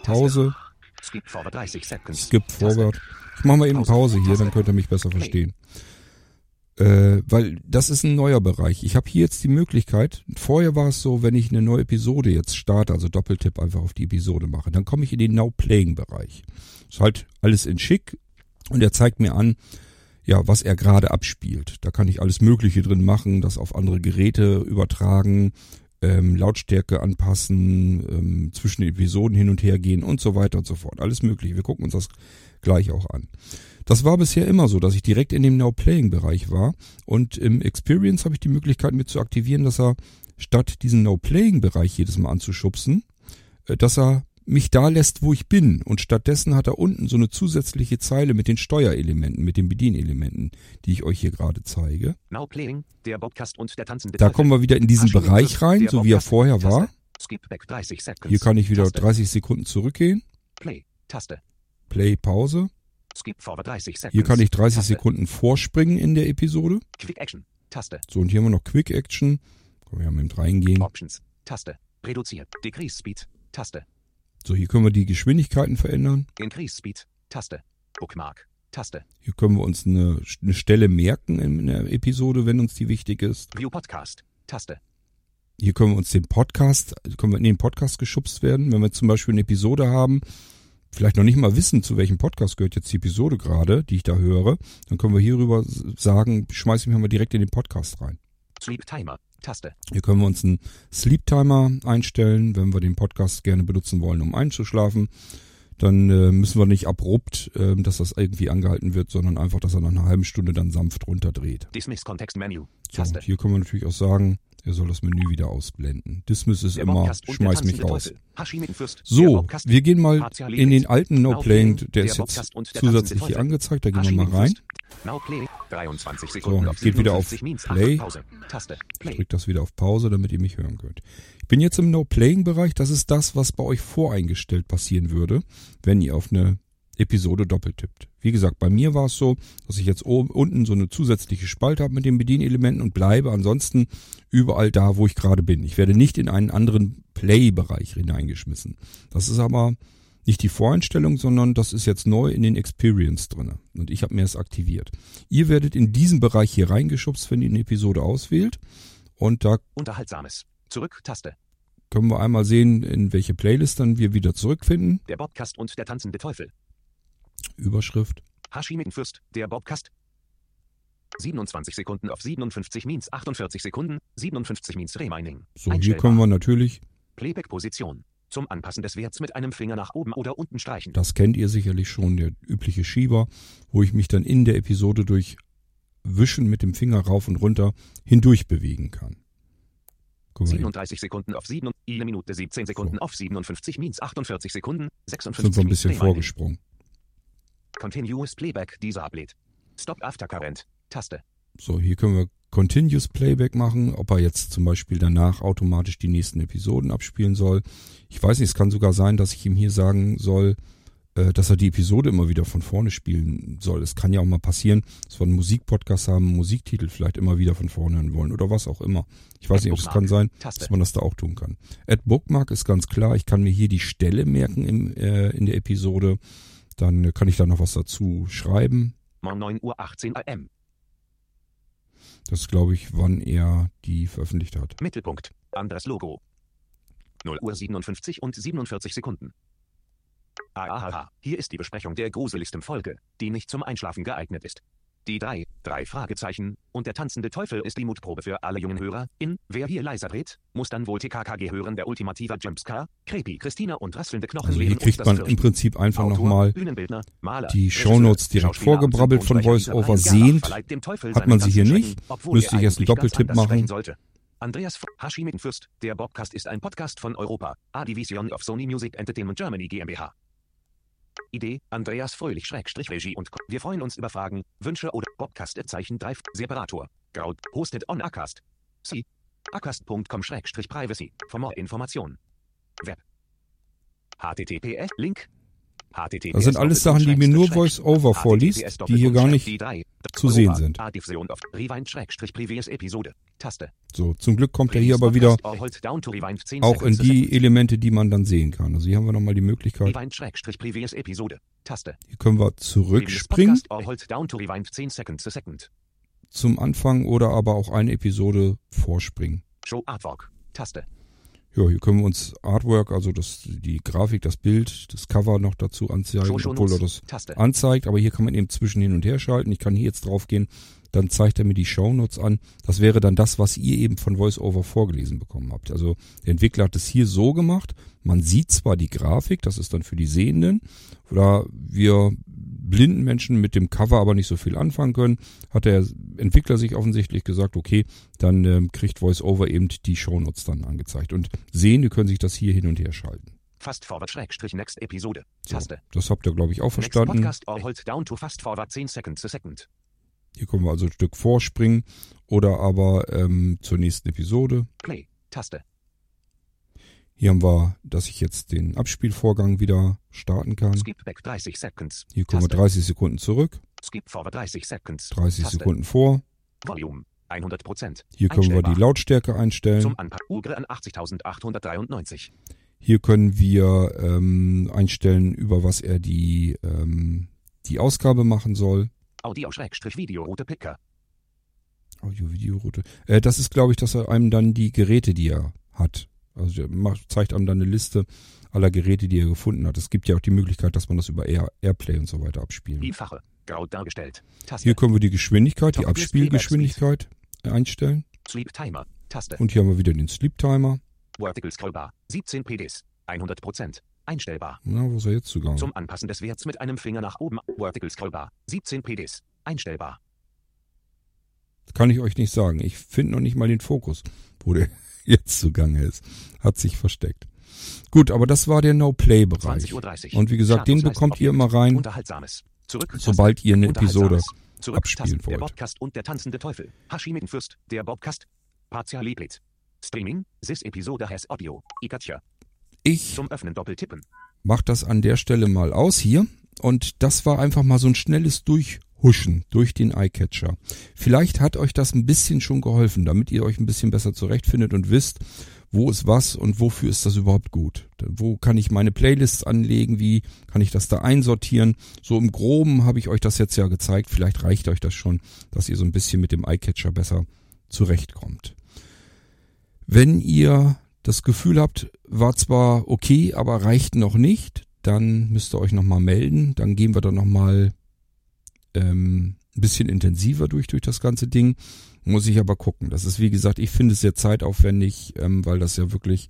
Pause. Skip forward 30 seconds. skip Taste. forward. Ich mache mal eben Pause. Hier, dann könnt ihr mich besser verstehen. Äh, weil das ist ein neuer Bereich. Ich habe hier jetzt die Möglichkeit, vorher war es so, wenn ich eine neue Episode jetzt starte, also Doppeltipp einfach auf die Episode mache, dann komme ich in den Now Playing Bereich. Ist halt alles in schick und er zeigt mir an, ja, was er gerade abspielt. Da kann ich alles Mögliche drin machen, das auf andere Geräte übertragen, ähm, Lautstärke anpassen, ähm, zwischen den Episoden hin und her gehen und so weiter und so fort. Alles Mögliche. Wir gucken uns das gleich auch an. Das war bisher immer so, dass ich direkt in dem Now Playing Bereich war und im Experience habe ich die Möglichkeit mit zu aktivieren, dass er statt diesen Now Playing Bereich jedes Mal anzuschubsen, äh, dass er mich da lässt, wo ich bin. Und stattdessen hat er unten so eine zusätzliche Zeile mit den Steuerelementen, mit den Bedienelementen, die ich euch hier gerade zeige. Now playing. Der Bobcast und der tanzende Da kommen wir wieder in diesen Bereich rein, so wie er vorher war. Skip back 30 seconds. Hier kann ich wieder Taste. 30 Sekunden zurückgehen. Play. Taste. Play, Pause. Skip forward 30 seconds. Hier kann ich 30 Taste. Sekunden vorspringen in der Episode. Quick Action. Taste. So, und hier haben wir noch Quick Action. Können wir ja mit reingehen. Options. Taste. Reduziert. Decrease Speed. Taste. So, hier können wir die Geschwindigkeiten verändern. Increase Speed. Taste. Bookmark. Taste. Hier können wir uns eine, eine Stelle merken in der Episode, wenn uns die wichtig ist. View Podcast. Taste. Hier können wir uns den Podcast, können wir in den Podcast geschubst werden. Wenn wir zum Beispiel eine Episode haben, vielleicht noch nicht mal wissen, zu welchem Podcast gehört jetzt die Episode gerade, die ich da höre, dann können wir hierüber sagen, schmeiß ich mich mal direkt in den Podcast rein. Sleep Timer. Taste. Hier können wir uns einen Sleep Timer einstellen, wenn wir den Podcast gerne benutzen wollen, um einzuschlafen. Dann äh, müssen wir nicht abrupt, äh, dass das irgendwie angehalten wird, sondern einfach, dass er nach einer halben Stunde dann sanft runterdreht. Dismiss Kontext Menü. So, Taste. hier können wir natürlich auch sagen, er soll das Menü wieder ausblenden. Dismiss ist Der immer, schmeiß mich raus. So, wir gehen mal in den alten No Playing, Playing, der ist jetzt zusätzlich hier angezeigt, da gehen wir mal rein. Hashimitenfürst. Now Play. 23 Sekunden So, auf ich geh wieder auf 57 Means. Play. Play. Drückt das wieder auf Pause, damit ihr mich hören könnt. Ich bin jetzt im No-Playing-Bereich. Das ist das, was bei euch voreingestellt passieren würde, wenn ihr auf eine Episode doppelt tippt. Wie gesagt, bei mir war es so, dass ich jetzt oben unten so eine zusätzliche Spalte habe mit den Bedienelementen und bleibe ansonsten überall da, wo ich gerade bin. Ich werde nicht in einen anderen Play-Bereich hineingeschmissen. Das ist aber nicht die Voreinstellung, sondern das ist jetzt neu in den Experience drinne. Und ich habe mir das aktiviert. Ihr werdet in diesen Bereich hier reingeschubst, wenn ihr eine Episode auswählt. Und da Unterhaltsames. Zurück. Taste. können wir einmal sehen, in welche Playlist dann wir wieder zurückfinden. Der Bobcast und der tanzende Teufel. Überschrift. Hashimitenfürst. Der Bobcast. 27 Sekunden auf 57 Means. 48 Sekunden. 57 Means Remaining. So, hier können wir natürlich, Playback-Position. Zum Anpassen des Werts mit einem Finger nach oben oder unten streichen. das kennt ihr sicherlich schon, der übliche Schieber, wo ich mich dann in der Episode durch Wischen mit dem Finger rauf und runter hindurch bewegen kann. Guck mal, eben. 37 Sekunden auf 7, eine Minute 17 Sekunden So. auf 57 Means 48 Sekunden, 56 sind wir ein bisschen vorgesprungen. Continuous Playback, dieser ablädt. Stop After Current. Taste. So, hier können wir Continuous Playback machen, ob er jetzt zum Beispiel danach automatisch die nächsten Episoden abspielen soll. Ich weiß nicht, es kann sogar sein, dass ich ihm hier sagen soll, äh, dass er die Episode immer wieder von vorne spielen soll. Es kann ja auch mal passieren, dass wir einen Musikpodcast haben, einen Musiktitel vielleicht immer wieder von vorne hören wollen oder was auch immer. Ich weiß Add nicht, ob es kann sein, Taste. dass man das da auch tun kann. Add Bookmark ist ganz klar. Ich kann mir hier die Stelle merken im, äh, in der Episode. Dann kann ich da noch was dazu schreiben. Morgen 9 Uhr 18 am. Das ist, glaube ich, wann er die veröffentlicht hat. Mittelpunkt. Anderes Logo. 0 Uhr 57 und 47 Sekunden. Ahaha, hier ist die Besprechung der gruseligsten Folge, die nicht zum Einschlafen geeignet ist. Die drei, drei Fragezeichen, und der tanzende Teufel ist die Mutprobe für alle jungen Hörer. In Wer hier leiser dreht, muss dann wohl TKKG hören, der ultimative Jumpscare, Creepy, Christina und rasselnde Knochen Also hier kriegt man im Prinzip einfach nochmal die Shownotes direkt vorgebrabbelt von VoiceOver sehend. Hat man sie hier nicht. Müsste ich erst einen Doppeltipp machen. Sollte. Andreas F- Hashi Mittenfürst, der Bobcast ist ein Podcast von Europa, A-Division of Sony Music Entertainment Germany GmbH. Idee, Andreas Fröhlich Schrägstrich Regie und Co. Wir freuen uns über Fragen, Wünsche oder Bobcast Zeichen 3 Separator. Graut, hosted on Acast. See, acast.com Schrägstrich Privacy. For more Information. Web. HTTPS, Link. Das sind alles Sachen, die mir nur VoiceOver vorliest, die hier gar nicht zu sehen sind. So, zum Glück kommt er hier aber wieder auch in die Elemente, die man dann sehen kann. Also hier haben wir nochmal die Möglichkeit. Hier können wir zurückspringen Previous Podcast or hold down to rewind 10 seconds a second. zum Anfang oder aber auch eine Episode vorspringen. Show Artwork. Taste. Ja, hier können wir uns Artwork, also das, die Grafik, das Bild, das Cover noch dazu anzeigen, obwohl er das Taste. anzeigt. Aber hier kann man eben zwischen hin und her schalten. Ich kann hier jetzt drauf gehen, dann zeigt er mir die Shownotes an. Das wäre dann das, was ihr eben von VoiceOver vorgelesen bekommen habt. Also der Entwickler hat es hier so gemacht. Man sieht zwar die Grafik, das ist dann für die Sehenden, oder wir blinden Menschen mit dem Cover aber nicht so viel anfangen können, hat der Entwickler sich offensichtlich gesagt, okay, dann ähm, kriegt VoiceOver eben die Shownotes dann angezeigt. Und Sehende können sich das hier hin und her schalten. Fast forward Schrägstrich next Episode. So, Taste. das habt ihr, glaube ich, auch Next verstanden. Podcast or hold down to fast forward 10 seconds a second. Hier können wir also ein Stück vorspringen oder aber ähm, zur nächsten Episode. Play. Taste. Hier haben wir, dass ich jetzt den Abspielvorgang wieder starten kann. Skip back 30 seconds. Hier kommen wir Taste. 30 Sekunden zurück, Skip forward 30 seconds. 30 Taste. Sekunden vor. Volume. 100%. Hier können wir die. Lautstärke einstellen. Zum. Ugre an 80.893. Hier können wir ähm, einstellen, über was er die, ähm, die Ausgabe machen soll. Audio Schrägstrich Video Route Picker. Audio-Video-Route. Äh, das ist, glaube ich, dass er einem dann die Geräte, die er hat. Also der macht, zeigt einem dann eine Liste aller Geräte, die er gefunden hat. Es gibt ja auch die Möglichkeit, dass man das über Air, Airplay und so weiter abspielen. Vielfache. Grau dargestellt. Taste. Hier können wir die Geschwindigkeit, die Top List Abspielgeschwindigkeit einstellen. Sleep Timer. Taste. Und hier haben wir wieder den Sleep Timer. Vertical Scrollbar. 17 PDs. 100%. Einstellbar. Na, wo ist er jetzt zugange? Zum Anpassen des Werts mit einem Finger nach oben. Vertical Scrollbar. 17 PDs. Einstellbar. Kann ich euch nicht sagen. Ich finde noch nicht mal den Fokus, wo der jetzt zugange ist. Hat sich versteckt. Gut, aber das war der No-Play-Bereich. 20.30 Uhr. Und wie gesagt, den bekommt ihr immer rein, sobald ihr eine Episode abspielen Tasten. Der wollt. Bobcast und der tanzende Teufel. Hashimitenfürst. Der Bobcast. Streaming. This Episode has audio. Ikatja. Ich Zum Öffnen doppeltippen. mach das an der Stelle mal aus hier. Und das war einfach mal so ein schnelles Durchhuschen durch den Eyecatcher. Vielleicht hat euch das ein bisschen schon geholfen, damit ihr euch ein bisschen besser zurechtfindet und wisst, wo ist was und wofür ist das überhaupt gut. Wo kann ich meine Playlists anlegen, wie kann ich das da einsortieren. So im groben habe ich euch das jetzt ja gezeigt. Vielleicht reicht euch das schon, dass ihr so ein bisschen mit dem Eyecatcher besser zurechtkommt. Wenn ihr das Gefühl habt, war zwar okay, aber reicht noch nicht, dann müsst ihr euch nochmal melden. Dann gehen wir da nochmal ähm, ein bisschen intensiver durch, durch das ganze Ding. Muss ich aber gucken. Das ist, wie gesagt, ich finde es sehr zeitaufwendig, ähm, weil das ja wirklich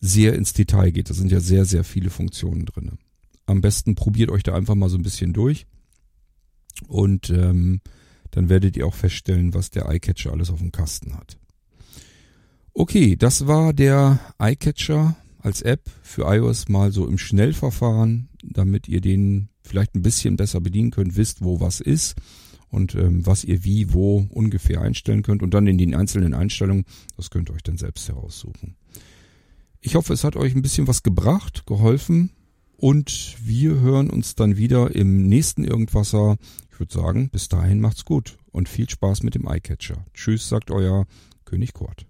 sehr ins Detail geht. Da sind ja sehr, sehr viele Funktionen drin. Am besten probiert euch da einfach mal so ein bisschen durch. Und ähm, dann werdet ihr auch feststellen, was der Eyecatcher alles auf dem Kasten hat. Okay, das war der Eyecatcher als App für iOS mal so im Schnellverfahren, damit ihr den vielleicht ein bisschen besser bedienen könnt, wisst, wo was ist und ähm, was ihr wie, wo ungefähr einstellen könnt und dann in den einzelnen Einstellungen, das könnt ihr euch dann selbst heraussuchen. Ich hoffe, es hat euch ein bisschen was gebracht, geholfen und wir hören uns dann wieder im nächsten Irgendwasser. Ich würde sagen, bis dahin macht's gut und viel Spaß mit dem Eyecatcher. Tschüss, sagt euer König Kurt.